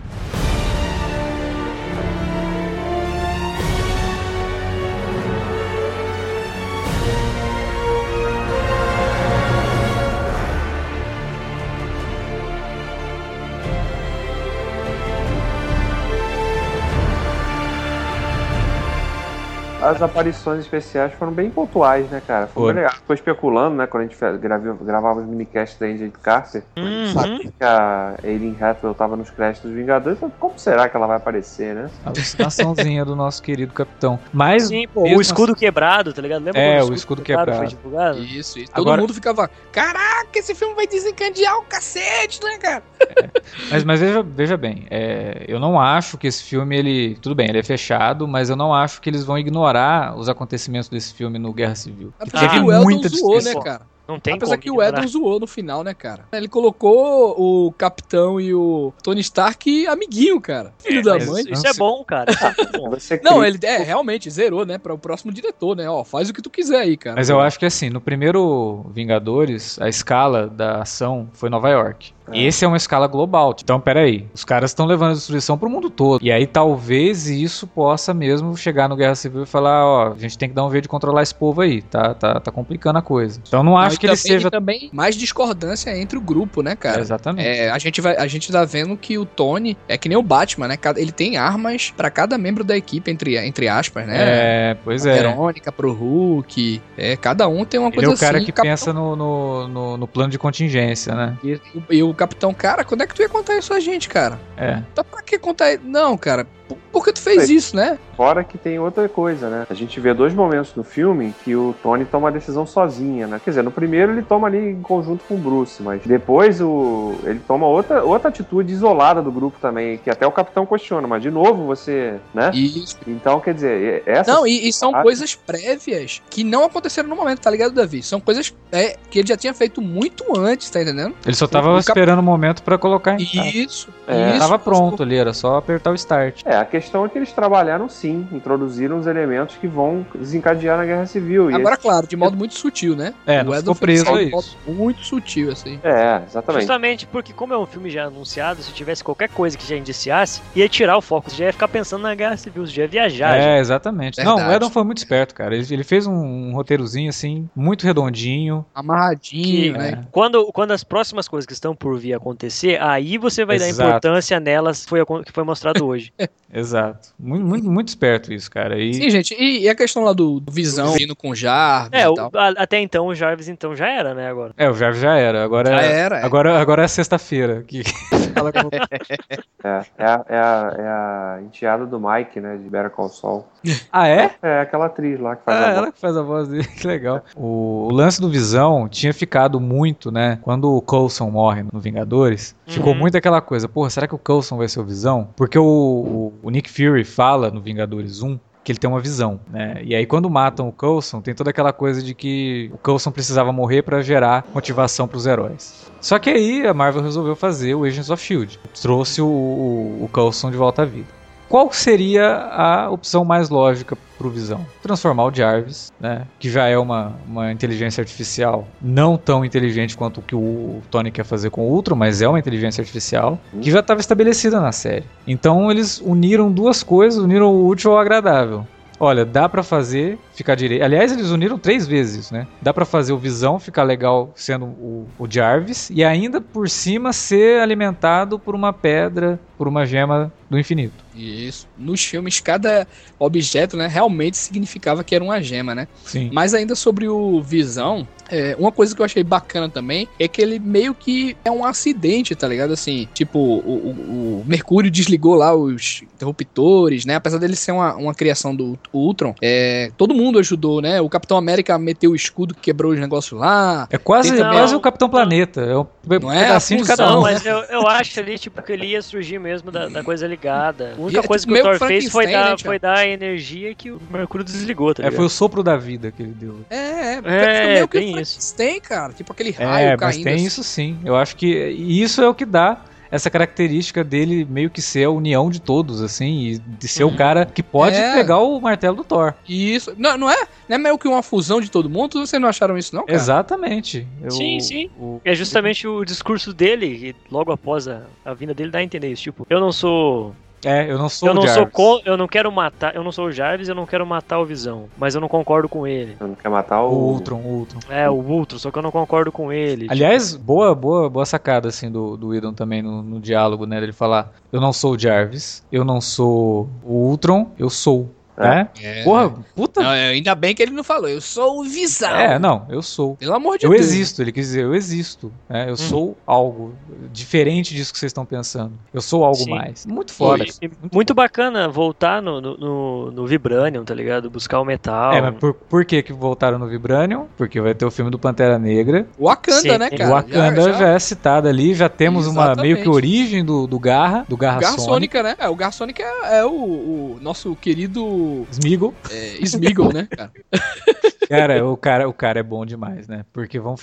As aparições especiais foram bem pontuais, né, cara? Foi, Foi. legal. Ficou especulando, né, quando a gente gravava, gravava os minicasts da Angel Carter. Uhum. Sabia que a Aileen Hathaway tava nos créditos dos Vingadores. Como será que ela vai aparecer, né? A alucinaçãozinha do nosso querido capitão. Mas. Sim, pô, o escudo assim... quebrado, tá ligado? Lembra é, o escudo quebrado, quebrado. foi divulgado? Isso, isso. Todo Agora... mundo ficava. Caraca, esse filme vai desencadear o cacete, né, cara? É. Mas, mas veja, veja bem, é, eu não acho que esse filme, ele. Tudo bem, ele é fechado, mas eu não acho que eles vão ignorar lembrar os acontecimentos desse filme no Guerra Civil. É porque ah, o Eldon zoou, né, cara? Não tem Apesar que o Edon zoou no final, né, cara? Ele colocou o Capitão e o Tony Stark amiguinho, cara. Filho é, da mãe. Isso, é bom, cara. é (laughs) bom. não, ele é, realmente zerou, né? Para o próximo diretor, né? Ó, faz o que tu quiser aí, cara. Mas eu acho que assim, no primeiro Vingadores, a escala da ação foi Nova York. É. Esse é uma escala global. Então, peraí, os caras estão levando a destruição pro mundo todo. E aí talvez isso possa mesmo chegar no Guerra Civil e falar, ó, a gente tem que dar um jeito de controlar esse povo aí, tá, tá, tá complicando a coisa. Então não acho que ele seja também mais discordância entre o grupo, né, cara? É, exatamente. É, a gente vai a gente tá vendo que o Tony é que nem o Batman, né? Ele tem armas para cada membro da equipe entre entre aspas, né? É, pois a é. Verônica pro Hulk, é, cada um tem uma coisa assim. Ele é o cara assim, que pensa no, no, no, no, plano de contingência, né? E, e o o capitão, cara, quando é que tu ia contar isso a gente, cara? É. Tá pra que contar? Não, cara, por que tu fez isso, né? Fora que tem outra coisa, né? A gente vê dois momentos no filme que o Tony toma a decisão sozinha, né? Quer dizer, no primeiro ele toma ali em conjunto com o Bruce, mas depois o... ele toma outra, outra atitude isolada do grupo também, que até o capitão questiona, mas de novo você, né? Isso. Então, quer dizer, essa... Não, e, e são ah, coisas prévias que não aconteceram no momento, tá ligado, Davi? São coisas é, que ele já tinha feito muito antes, tá entendendo? Ele só tava o esperando o cap... momento para colocar em Isso. É. Isso. Tava pronto ali, era só apertar o start. É, a questão é que eles trabalharam sim, introduziram os elementos que vão desencadear na Guerra Civil. Agora, esse... claro, de modo muito sutil, né? É, o ficou preso a isso. Muito sutil, assim. É, exatamente. Justamente porque, como é um filme já anunciado, se tivesse qualquer coisa que já indiciasse, ia tirar o foco, você já ia ficar pensando na Guerra Civil, você já ia viajar. É, já. exatamente. Verdade. Não, o Edon foi muito esperto, cara. Ele, ele fez um, um, roteirozinho, assim, muito redondinho. Amarradinho, que, né? Quando, quando as próximas coisas que estão por vir acontecer, aí você vai Exato. dar importância nelas, foi, que foi mostrado hoje. (laughs) Exato. Muito, muito, muito esperto isso, cara. E... Sim, gente. E, e, a questão lá do, do Visão vindo com o Jarvis é, o, a, até então o Jarvis então já era, né, agora. É, o Jarvis já era. Agora já é, era. É. Agora, agora é sexta-feira. Que... (laughs) (laughs) é, é, a, é, a, é a enteada do Mike, né, de Better Call Saul. (laughs) Ah, é? É, aquela atriz lá que faz ah, a voz. ela que faz a voz dele, (laughs) que legal. O, o, lance do Visão tinha ficado muito, né, quando o Coulson morre no Vingadores, uhum. ficou muito aquela coisa, porra, será que o Coulson vai ser o Visão? Porque o, o, o Nick Fury fala no Vingadores 1 que ele tem uma visão, né? E aí quando matam o Coulson, tem toda aquela coisa de que o Coulson precisava morrer para gerar motivação para os heróis. Só que aí a Marvel resolveu fazer o Agents of Shield, trouxe o, o, o Coulson de volta à vida. Qual seria a opção mais lógica pro Visão? Transformar o Jarvis, né? Que já é uma, uma inteligência artificial não tão inteligente quanto o que o Tony quer fazer com o Ultron, mas é uma inteligência artificial que já estava estabelecida na série. Então eles uniram duas coisas, uniram o útil ao agradável. Olha, dá para fazer ficar direito. Aliás, eles uniram três vezes, né? Dá para fazer o Visão ficar legal sendo o, o, Jarvis e ainda por cima ser alimentado por uma pedra, por uma gema do infinito. Isso. Nos filmes, cada objeto, né, realmente significava que era uma gema, né? Sim. Mas ainda sobre o Visão, é, uma coisa que eu achei bacana também é que ele meio que é um acidente, tá ligado? Assim, tipo, o, o, o Mercúrio desligou lá os interruptores, né? Apesar dele ser uma, uma criação do Ultron, é, todo mundo ajudou, né? O Capitão América meteu o escudo que quebrou os negócios lá. É quase, quase o Capitão Planeta. É um não é assim de cada um. Não, mas eu, eu acho ali, tipo, que ele ia surgir mesmo da, da coisa ligada. A única e, é coisa tipo, que o Thor fez foi dar, né, foi dar a energia que o Mercúrio desligou, tá É, foi o sopro da vida que ele deu. É, é, é, é tem isso. Tem, cara. Tipo aquele é, raio é, caindo. Mas tem assim. isso sim. Eu acho que isso é o que dá essa característica dele meio que ser a união de todos, assim, e de ser uhum. o cara que pode é. pegar o martelo do Thor. Isso. Não, não é? Não é meio que uma fusão de todo mundo? Vocês não acharam isso, não? Cara? Exatamente. Eu, sim, sim. O, é justamente o discurso dele, logo após a, a vinda dele, dá a entender isso. Tipo, eu não sou é, eu não sou eu não o Jarvis. Sou eu não quero matar, eu não sou o Jarvis, eu não quero matar o Visão, mas eu não concordo com ele. Eu não quero matar o, o Ultron, o Ultron. É, o Ultron, só que eu não concordo com ele. Aliás, tipo... boa, boa, boa sacada assim do do Idon também no, no diálogo, né, dele falar: "Eu não sou o Jarvis, eu não sou o Ultron, eu sou né? É. Porra, puta. Não, é, ainda bem que ele não falou, eu sou o Visão. É, não, eu sou. Pelo amor de eu Deus. Eu existo, ele quis dizer, eu existo. Né? Eu hum. sou algo diferente disso que vocês estão pensando. Eu sou algo Sim. mais. Muito foda. E, muito, muito bacana voltar no, no, no, Vibranium, tá ligado? Buscar o metal. É, mas por, por que, que voltaram no Vibranium? Porque vai ter o filme do Pantera Negra. O Wakanda, Sim. né, cara? O Wakanda já, já... já, é citado ali, já temos Exatamente. uma meio que origem do, do Garra, do Garra, Garra Sônica. Sônica, né? É, o Garra Sônica é, é o, o nosso querido o. Smeagol. É, né, cara? (laughs) cara, o cara, o cara é bom demais, né? Porque vamos.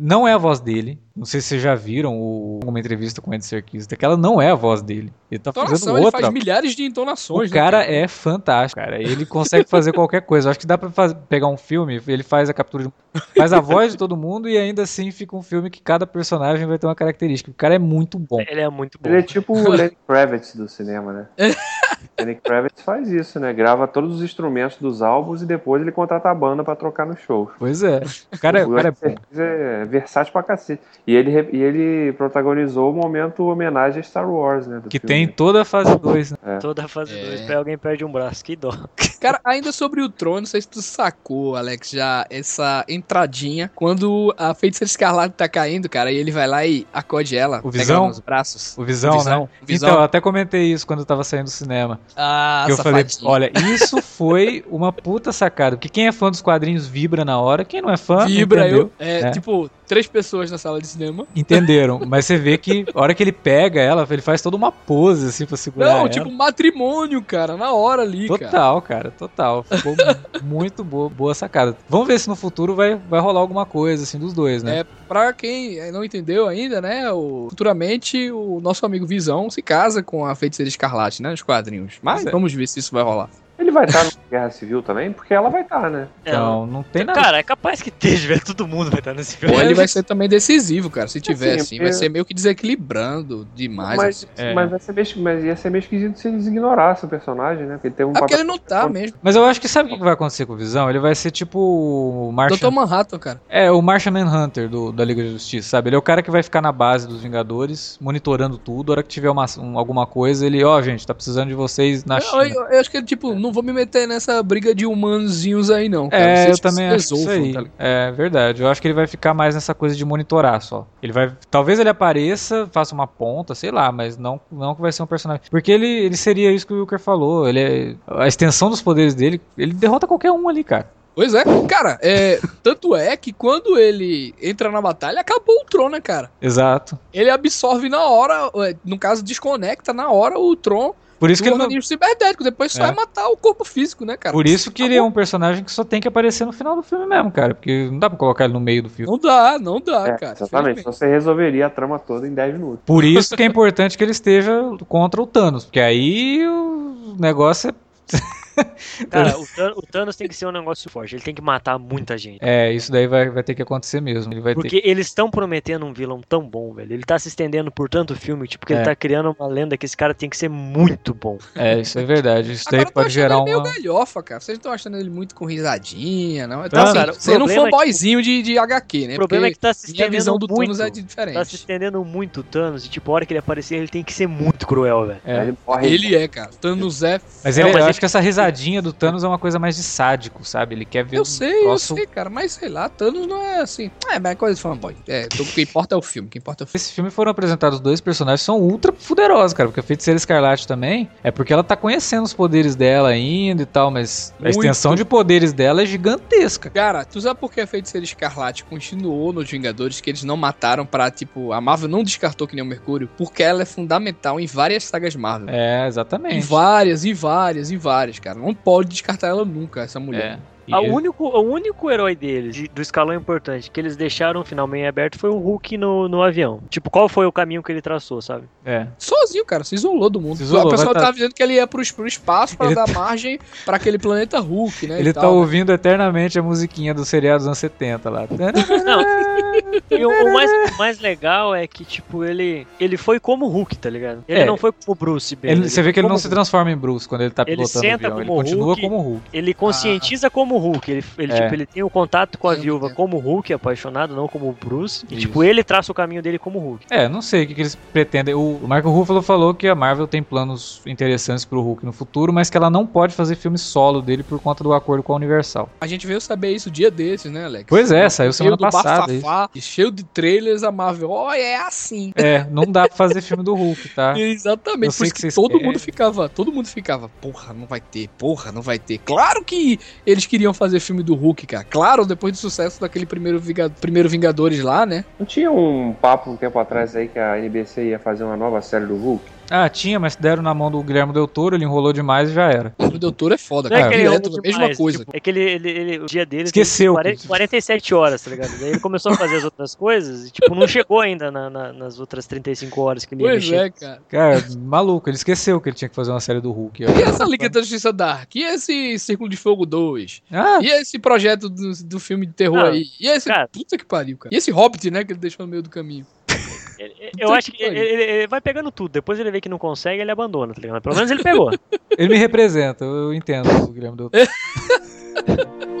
Não é a voz dele. Não sei se vocês já viram o, uma entrevista com o Ed Serkis, aquela não é a voz dele. Ele tá Entonação, fazendo outra. Ele faz milhares de entonações. O né, cara, cara, é fantástico, cara. Ele consegue fazer qualquer coisa. acho que dá pra fazer, pegar um filme, ele faz a captura, de, faz a voz de todo mundo e ainda assim fica um filme que cada personagem vai ter uma característica. O cara é muito bom. Ele é muito bom. Ele é tipo o Lenny Kravitz do cinema, né? (laughs) Lenny Kravitz faz isso, né? Grava todos os instrumentos dos álbuns e depois ele contrata a banda para trocar no show. Pois é. O cara, o cara é bom. É versátil pra cacete. E ele, e ele protagonizou o momento homenagem a Star Wars, né? Que filme. tem toda a fase 2, né? É. Toda a fase 2. É. Alguém perde um braço, que dó. Cara, ainda sobre o trono, não sei se tu sacou, Alex, já essa entradinha. Quando a feiticeira escarlate tá caindo, cara, e ele vai lá e acode ela. O Visão? nos braços. O Visão, o visão né? O visão. Então, eu até comentei isso quando eu tava saindo do cinema. Ah, que eu falei, olha, isso foi uma puta sacada. Porque quem é fã dos quadrinhos vibra na hora, quem não é fã. Vibra, entendeu? eu. É, é, tipo, três pessoas na sala de cinema. Entenderam, mas você vê que a hora que ele pega ela, ele faz toda uma pose assim pra segurar. Não, ela. tipo matrimônio, cara, na hora ali. Total, cara, cara total. Ficou (laughs) muito boa, boa sacada. Vamos ver se no futuro vai, vai rolar alguma coisa assim dos dois, né? É, pra quem não entendeu ainda, né? O, futuramente o nosso amigo Visão se casa com a feiticeira escarlate, né? Nos quadrinhos. Mas é. vamos ver se isso vai rolar. Ele vai estar na Guerra Civil também? Porque ela vai estar, né? Não, não tem nada. Cara, é capaz que esteja, velho. Todo mundo vai estar nesse filme. Ou ele vai ser também decisivo, cara. Se tiver assim, assim vai ser meio que desequilibrando demais. Mas, assim. é. mas, vai ser meio, mas ia ser meio esquisito se eles ignorassem o personagem, né? Porque tem um é porque ele não tá mesmo. Mas eu acho que sabe o que vai acontecer com o Visão? Ele vai ser tipo o Martian... Dr. Manhattan, cara. É, o Martian Manhunter do, da Liga da Justiça, sabe? Ele é o cara que vai ficar na base dos Vingadores, monitorando tudo. A hora que tiver uma, um, alguma coisa, ele, ó, oh, gente, tá precisando de vocês na eu, China. Eu, eu, acho que ele, tipo, não vou me meter nessa essa briga de humanzinhos aí, não. Cara. É, eu também acho isso aí. Tá é verdade. Eu acho que ele vai ficar mais nessa coisa de monitorar só. Ele vai. Talvez ele apareça, faça uma ponta, sei lá, mas não, não que vai ser um personagem. Porque ele, ele seria isso que o Wilker falou. Ele é, a extensão dos poderes dele, ele derrota qualquer um ali, cara. Pois é, cara, é, (laughs) tanto é que quando ele entra na batalha, acabou o Tron, né, cara? Exato. Ele absorve na hora, é, no caso, desconecta na hora o Tron por isso que ele organismo não... cibernético, depois só é. vai matar o corpo físico, né, cara? Por isso que ele é um personagem que só tem que aparecer no final do filme mesmo, cara. Porque não dá pra colocar ele no meio do filme. Não dá, não dá, é, cara. Exatamente. Você resolveria a trama toda em 10 minutos. Por isso que é importante que ele esteja contra o Thanos. Porque aí o negócio é (laughs) Cara, o Thanos, o Thanos, tem que ser um negócio forte. Ele tem que matar muita gente. É, isso daí vai, vai ter que acontecer mesmo. Ele porque que... eles estão prometendo um vilão tão bom, velho. Ele tá se estendendo por tanto filme, tipo, que é. ele tá criando uma lenda que esse cara tem que ser muito bom. É, isso é verdade. Isso daí pode gerar ele uma. meio galhofa, cara. Vocês estão achando ele muito com risadinha, não? Então, assim, cara, você não for boyzinho é que... de, de HQ, né? O problema porque é que tá se estendendo minha visão do muito, Thanos é diferente. Tá se estendendo muito o Thanos. E, tipo, a hora que ele aparecer, ele tem que ser muito cruel, velho. É. Ele, ele é, cara. Thanos é. Mas, ele, não, mas eu ele... acho que essa risadinha do Thanos é uma coisa mais de sádico, sabe? Ele quer ver Eu sei, troço... eu sei, cara, mas sei lá, Thanos não é assim. É, mas é coisa de fanboy. É, o que importa é o filme, o que importa é o filme. Esse filme foram apresentados dois personagens que são ultra poderosos, cara, porque a Feiticeira Escarlate também é porque ela tá conhecendo os poderes dela ainda e tal, mas Muito. a extensão de poderes dela é gigantesca. Cara, tu sabe por que a Feiticeira Escarlate continuou nos Vingadores que eles não mataram pra, tipo, a Marvel não descartou que nem o Mercúrio? Porque ela é fundamental em várias sagas Marvel. É, exatamente. Em várias, e várias, e várias, cara. Não pode descartar ela nunca, essa mulher. É. O único, o único herói deles, do escalão importante, que eles deixaram finalmente aberto foi o Hulk no, no avião. Tipo, qual foi o caminho que ele traçou, sabe? É. Sozinho, cara, se isolou do mundo. Isolou, o pessoal tá... tava dizendo que ele ia pro, pro espaço para dar tá... margem para aquele planeta Hulk, né? Ele tá tal, né? ouvindo né? eternamente a musiquinha do seriado dos anos 70 lá. (laughs) (laughs) Não. E o, o, mais, (laughs) o mais legal é que, tipo, ele, ele foi como Hulk, tá ligado? Ele é. não foi como Bruce. Ele, você vê que ele não Hulk. se transforma em Bruce quando ele tá pilotando ele o avião. Ele continua Hulk, como Hulk. Ele conscientiza ah. como Hulk. Ele, ele, é. tipo, ele tem o um contato com a viúva como Hulk, apaixonado, não como Bruce. E, tipo, ele traça o caminho dele como Hulk. É, não sei o que, que eles pretendem. O Marco Ruffalo falou que a Marvel tem planos interessantes pro Hulk no futuro, mas que ela não pode fazer filme solo dele por conta do acordo com a Universal. A gente veio saber isso dia desses, né, Alex? Pois é, saiu semana passada. Bafafá, cheio de trailers, a Marvel, ó, oh, é assim. É, não dá pra fazer filme do Hulk, tá? (laughs) Exatamente, por isso que, que todo querem. mundo ficava, todo mundo ficava, porra, não vai ter, porra, não vai ter. Claro que eles queriam fazer filme do Hulk, cara. Claro, depois do sucesso daquele primeiro, primeiro Vingadores lá, né? Não tinha um papo um tempo atrás aí que a NBC ia fazer uma nova série do Hulk? Ah, tinha, mas deram na mão do Guilherme Del Toro, ele enrolou demais e já era. O Guilherme Del Toro é foda, não é cara. É, é a mesma coisa. Tipo, é que ele, ele, ele, o dia dele esqueceu 40, 47 horas, tá ligado? Daí ele começou a fazer as outras coisas e tipo não chegou ainda na, na, nas outras 35 horas que ele pois ia Pois é, cara. Cara, maluco, ele esqueceu que ele tinha que fazer uma série do Hulk. E essa Liga da Justiça Dark? E esse Círculo de Fogo 2? Ah. E esse projeto do, do filme de terror ah, aí? E esse cara, puta que pariu, cara. E esse Hobbit, né, que ele deixou no meio do caminho. Eu acho que ele, ele, ele, vai pegando tudo. Depois ele vê que não consegue, ele abandona, tá ligado? Pelo menos ele pegou. (laughs) ele me representa, eu entendo o Guilherme do. (laughs)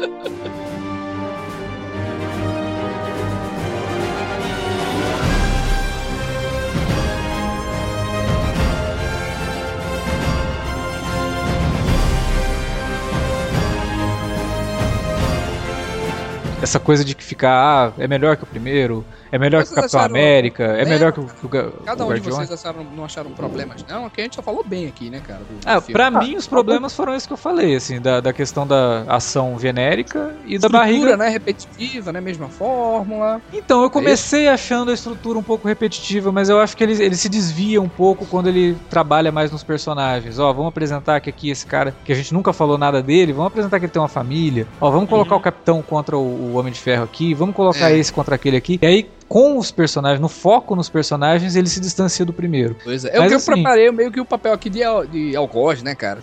essa coisa de que ficar, ah, é melhor que o primeiro, é melhor que o Capitão América, é, é, melhor que o, que o Cada um de vocês acharam, não acharam problemas, não? Aqui a gente só falou bem aqui, né, cara? Do, ah, pra mim os problemas foram esses que eu falei, assim, da, da questão da ação genérica e da barriga. né? Repetitiva, né? Mesma fórmula. Então, eu comecei é achando a estrutura um pouco repetitiva, mas eu acho que ele, ele se desvia um pouco quando ele trabalha mais nos personagens. Ó, vamos apresentar que aqui esse cara, que a gente nunca falou nada dele, vamos apresentar que ele tem uma família. Ó, vamos colocar uhum. o Capitão contra o, o, Homem de Ferro aqui, vamos colocar é. esse contra aquele aqui. E aí com os personagens, no foco nos personagens, ele se distancia do primeiro. Pois é. Eu, Mas, eu assim, preparei meio que o papel aqui de, de algoz, né, cara?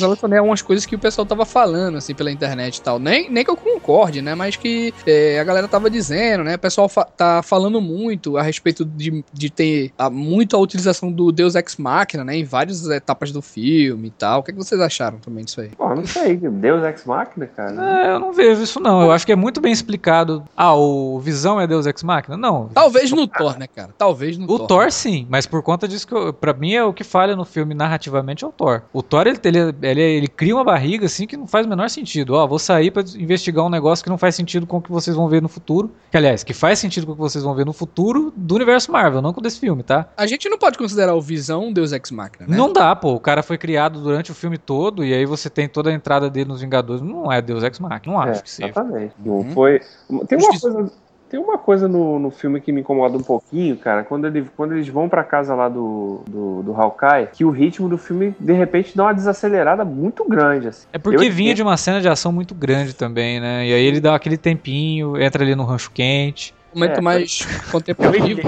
Eu falei algumas coisas que o pessoal tava falando, assim, pela internet e tal. Nem, nem que eu concorde, né? Mas que é, a galera tava dizendo, né? O pessoal fa tá falando muito a respeito de, de ter a, muito a utilização do Deus Ex Machina, né? Em várias etapas do filme e tal. O que, é que vocês acharam também disso aí? Pô, não sei. Deus Ex Machina, cara? É, eu não vejo isso, não. Eu acho que é muito bem explicado. Ah, o Visão é Deus Ex Machina? Não. Talvez no Thor, né, cara? Talvez no o Thor. O Thor, sim, mas por conta disso que eu, pra mim é o que falha no filme narrativamente é o Thor. O Thor, ele, ele, ele, ele cria uma barriga assim que não faz o menor sentido. Ó, vou sair para investigar um negócio que não faz sentido com o que vocês vão ver no futuro. Que, aliás, que faz sentido com o que vocês vão ver no futuro do universo Marvel, não com desse filme, tá? A gente não pode considerar o Visão um Deus Ex Machina, né? Não dá, pô. O cara foi criado durante o filme todo e aí você tem toda a entrada dele nos Vingadores. Não é Deus Ex Machina, não acho é, que seja. Exatamente. Não uhum. foi... Tem uma coisa tem uma coisa no, no filme que me incomoda um pouquinho, cara, quando, ele, quando eles vão pra casa lá do, do, do Hawkeye, que o ritmo do filme, de repente, dá uma desacelerada muito grande, assim. É porque Eu vinha de uma cena de ação muito grande também, né? E aí ele dá aquele tempinho, entra ali no rancho quente momento é, mais (laughs) contemporâneo.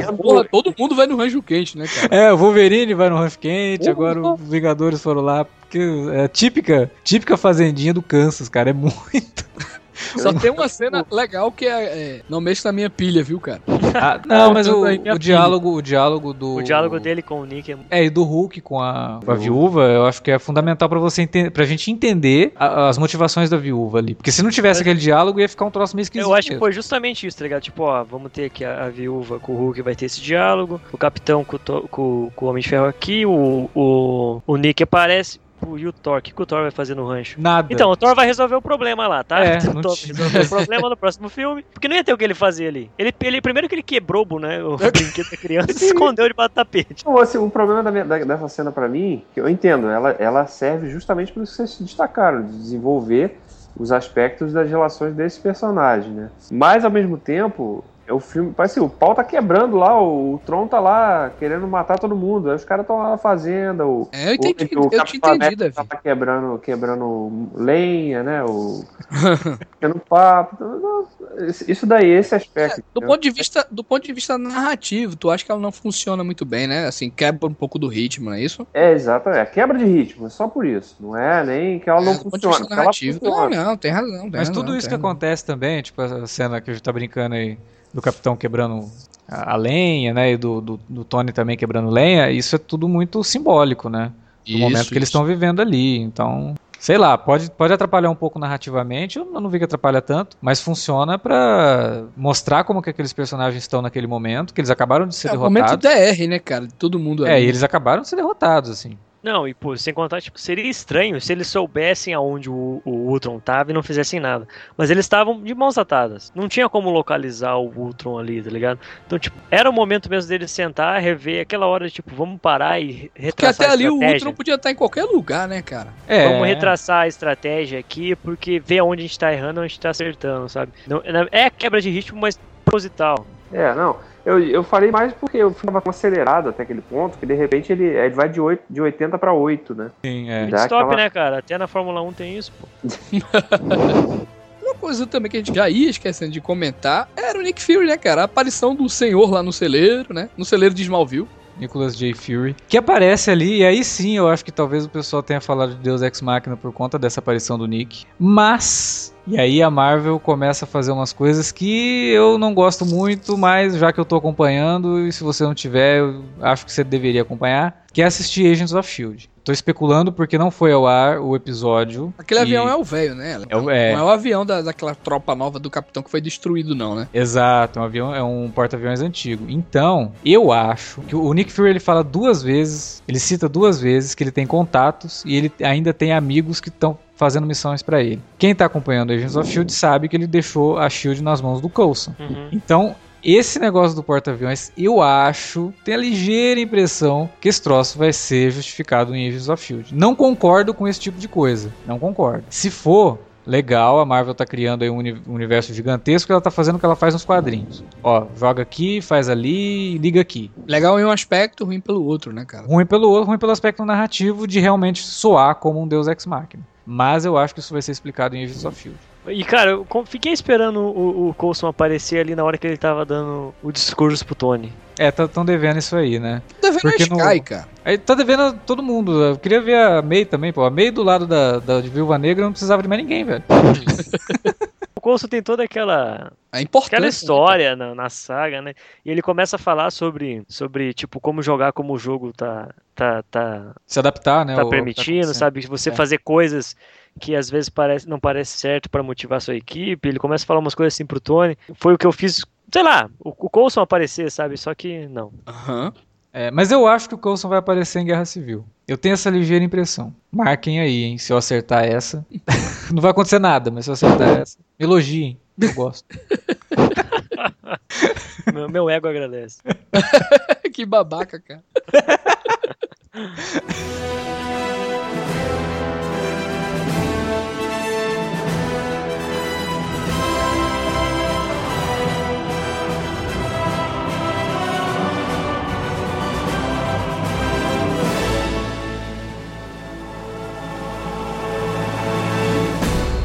todo mundo vai no rancho quente, né, cara? É, o Wolverine vai no rancho quente, agora os Vingadores foram lá, porque é típica, típica fazendinha do Kansas, cara, é muito. (laughs) Só tem uma cena legal que é, é Não mexe na minha pilha, viu, cara? Ah, (laughs) não, mas o, o diálogo, o diálogo do. O diálogo dele com o Nick é. É, e do Hulk com a, com a viúva, eu acho que é fundamental para você entender, pra gente entender a, as motivações da viúva ali. Porque se não tivesse aquele diálogo, ia ficar um troço meio esquisito. Eu acho mesmo. que foi justamente isso, tá ligado? Tipo, ó, vamos ter aqui a, a, viúva com o Hulk, vai ter esse diálogo. O capitão com, com, com o Homem de Ferro aqui, o, o, o Nick aparece Tipo, e o Thor? O que, que o Thor vai fazer no rancho? Nada. Então, o Thor vai resolver o problema lá, tá? É, (laughs) o Thor vai resolver o problema no próximo filme. Porque não ia ter o que ele fazer ali. Ele, ele primeiro que ele quebrou né, o (laughs) brinquedo da criança e escondeu debaixo do tapete. Então, assim, o problema da minha, da, dessa cena para mim, que eu entendo, ela, ela serve justamente para isso que vocês se destacaram, de desenvolver os aspectos das relações desse personagem, né? Mas ao mesmo tempo, o filme, parece assim, o pau tá quebrando lá, o, o Tron tá lá querendo matar todo mundo. Aí os caras estão lá na fazenda. O, é, eu entendi, o, o eu te entendi, Davi. Tá quebrando, quebrando lenha, né? O. (laughs) quebrando papo. Isso daí, esse aspecto. É, do, ponto de vista, do ponto de vista narrativo, tu acha que ela não funciona muito bem, né? Assim, quebra um pouco do ritmo, não é isso? É, exatamente. É quebra de ritmo, é só por isso. Não é nem que ela não é, funciona. Narrativo, funciona. Não, não, tem razão. Tem Mas razão, tudo isso que razão. acontece também, tipo a cena que a gente tá brincando aí do capitão quebrando a, lenha, né? E do, do, do, Tony também quebrando lenha, isso é tudo muito simbólico, né? Do isso, momento que eles estão vivendo ali. Então, sei lá, pode, pode atrapalhar um pouco narrativamente, eu não vi que atrapalha tanto, mas funciona para mostrar como que aqueles personagens estão naquele momento, que eles acabaram de ser é, derrotados. É o momento DR, né, cara? Todo mundo É, e eles acabaram de ser derrotados, assim. Não, e pô, sem contar, tipo, seria estranho se eles soubessem aonde o, o Ultron tava e não fizessem nada. Mas eles estavam de mãos atadas. Não tinha como localizar o Ultron ali, tá ligado? Então, tipo, era o momento mesmo deles sentar, rever aquela hora de, tipo, vamos parar e retraçar Porque até ali o Ultron podia estar em qualquer lugar, né, cara? É. Vamos retraçar a estratégia aqui, porque ver aonde a gente tá errando, a gente tá acertando, sabe? Não, é quebra de ritmo, mas proposital. É, não. Eu, eu falei mais porque o filme estava acelerado até aquele ponto, que de repente ele, ele vai de, 8, de 80 para 8, né? Sim, é. Stop, aquela... né, cara? Até na Fórmula 1 tem isso, pô. (laughs) Uma coisa também que a gente já ia esquecendo de comentar era o Nick Fury, né, cara? A aparição do senhor lá no celeiro, né? No celeiro de Smallville. Nicholas J. Fury, que aparece ali, e aí sim eu acho que talvez o pessoal tenha falado de Deus Ex Machina por conta dessa aparição do Nick. Mas e aí a Marvel começa a fazer umas coisas que eu não gosto muito, mas já que eu tô acompanhando, e se você não tiver, eu acho que você deveria acompanhar, que é assistir Agents of Shield. Tô especulando porque não foi ao ar o episódio. Aquele que... avião é o velho, né? É o, é... Não é o avião da, daquela tropa nova do capitão que foi destruído, não, né? Exato, um avião é um porta-aviões antigo. Então, eu acho que o Nick Fury ele fala duas vezes, ele cita duas vezes que ele tem contatos e ele ainda tem amigos que estão fazendo missões para ele. Quem tá acompanhando Agents of Shield sabe que ele deixou a Shield nas mãos do Coulson. Uhum. Então, esse negócio do porta-aviões, eu acho, tenho a ligeira impressão que esse troço vai ser justificado em Agents of Shield. Não concordo com esse tipo de coisa. Não concordo. Se for, legal, a Marvel tá criando aí um universo gigantesco, ela tá fazendo o que ela faz nos quadrinhos. Ó, joga aqui, faz ali, liga aqui. Legal em um aspecto, ruim pelo outro, né, cara? Ruim pelo outro, ruim pelo aspecto narrativo de realmente soar como um Deus Ex Machina. Mas eu acho que isso vai ser explicado em Agents of Shield. E cara, eu fiquei esperando o, o Coulson aparecer ali na hora que ele tava dando o discurso pro Tony. É, estão tá, devendo isso aí, né? Devendo Porque a Sky, no... cara. Aí tá devendo todo mundo. Eu queria ver a May também, pô. A May do lado da, da de Viúva Negra não precisava de mais ninguém, velho. (laughs) o Coulson tem toda aquela a importância, aquela história né, na, na, saga, né? E ele começa a falar sobre, sobre tipo como jogar como o jogo tá tá tá se adaptar, né? Tá permitindo, tá sabe? Você é. fazer coisas que às vezes parece, não parece certo para motivar sua equipe. Ele começa a falar umas coisas assim pro Tony. Foi o que eu fiz, sei lá, o, o Coulson aparecer, sabe? Só que não. Aham. Uhum. É, mas eu acho que o Coulson vai aparecer em Guerra Civil. Eu tenho essa ligeira impressão. Marquem aí, hein? Se eu acertar essa. (laughs) não vai acontecer nada, mas se eu acertar essa. Elogiem. Eu gosto. (laughs) meu, meu ego agradece. (laughs) que babaca, cara.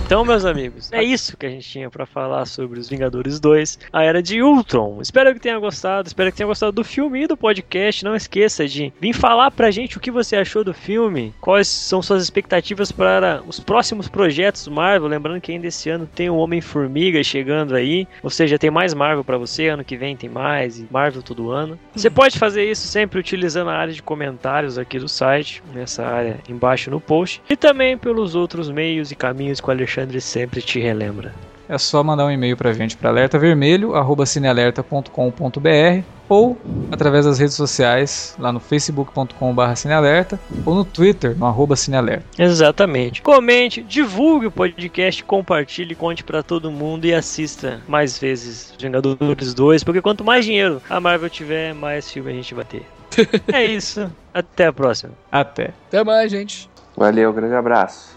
Então, meus amigos, é isso que a gente tinha para falar sobre os Vingadores 2, a Era de Ultron. Espero que tenha gostado, espero que tenha gostado do filme e do podcast. Não esqueça de vir falar pra gente o que você achou do filme, quais são suas expectativas para os próximos projetos Marvel. Lembrando que ainda esse ano tem o Homem-Formiga chegando aí, ou seja, tem mais Marvel para você, ano que vem tem mais, e Marvel todo ano. Você pode fazer isso sempre utilizando a área de comentários aqui do site, nessa área embaixo no post, e também pelos outros meios e caminhos que o Alexandre Alexandre sempre te relembra. É só mandar um e-mail pra gente para alertavermelho@cinealerta.com.br ou através das redes sociais, lá no facebook.com.br cinealerta ou no Twitter, no arroba cinealerta. Exatamente. Comente, divulgue o podcast, compartilhe, conte para todo mundo e assista mais vezes Vingadores 2, porque quanto mais dinheiro a Marvel tiver, mais filme a gente vai ter. (laughs) é isso. Até a próxima. Até. Até mais, gente. Valeu, grande abraço.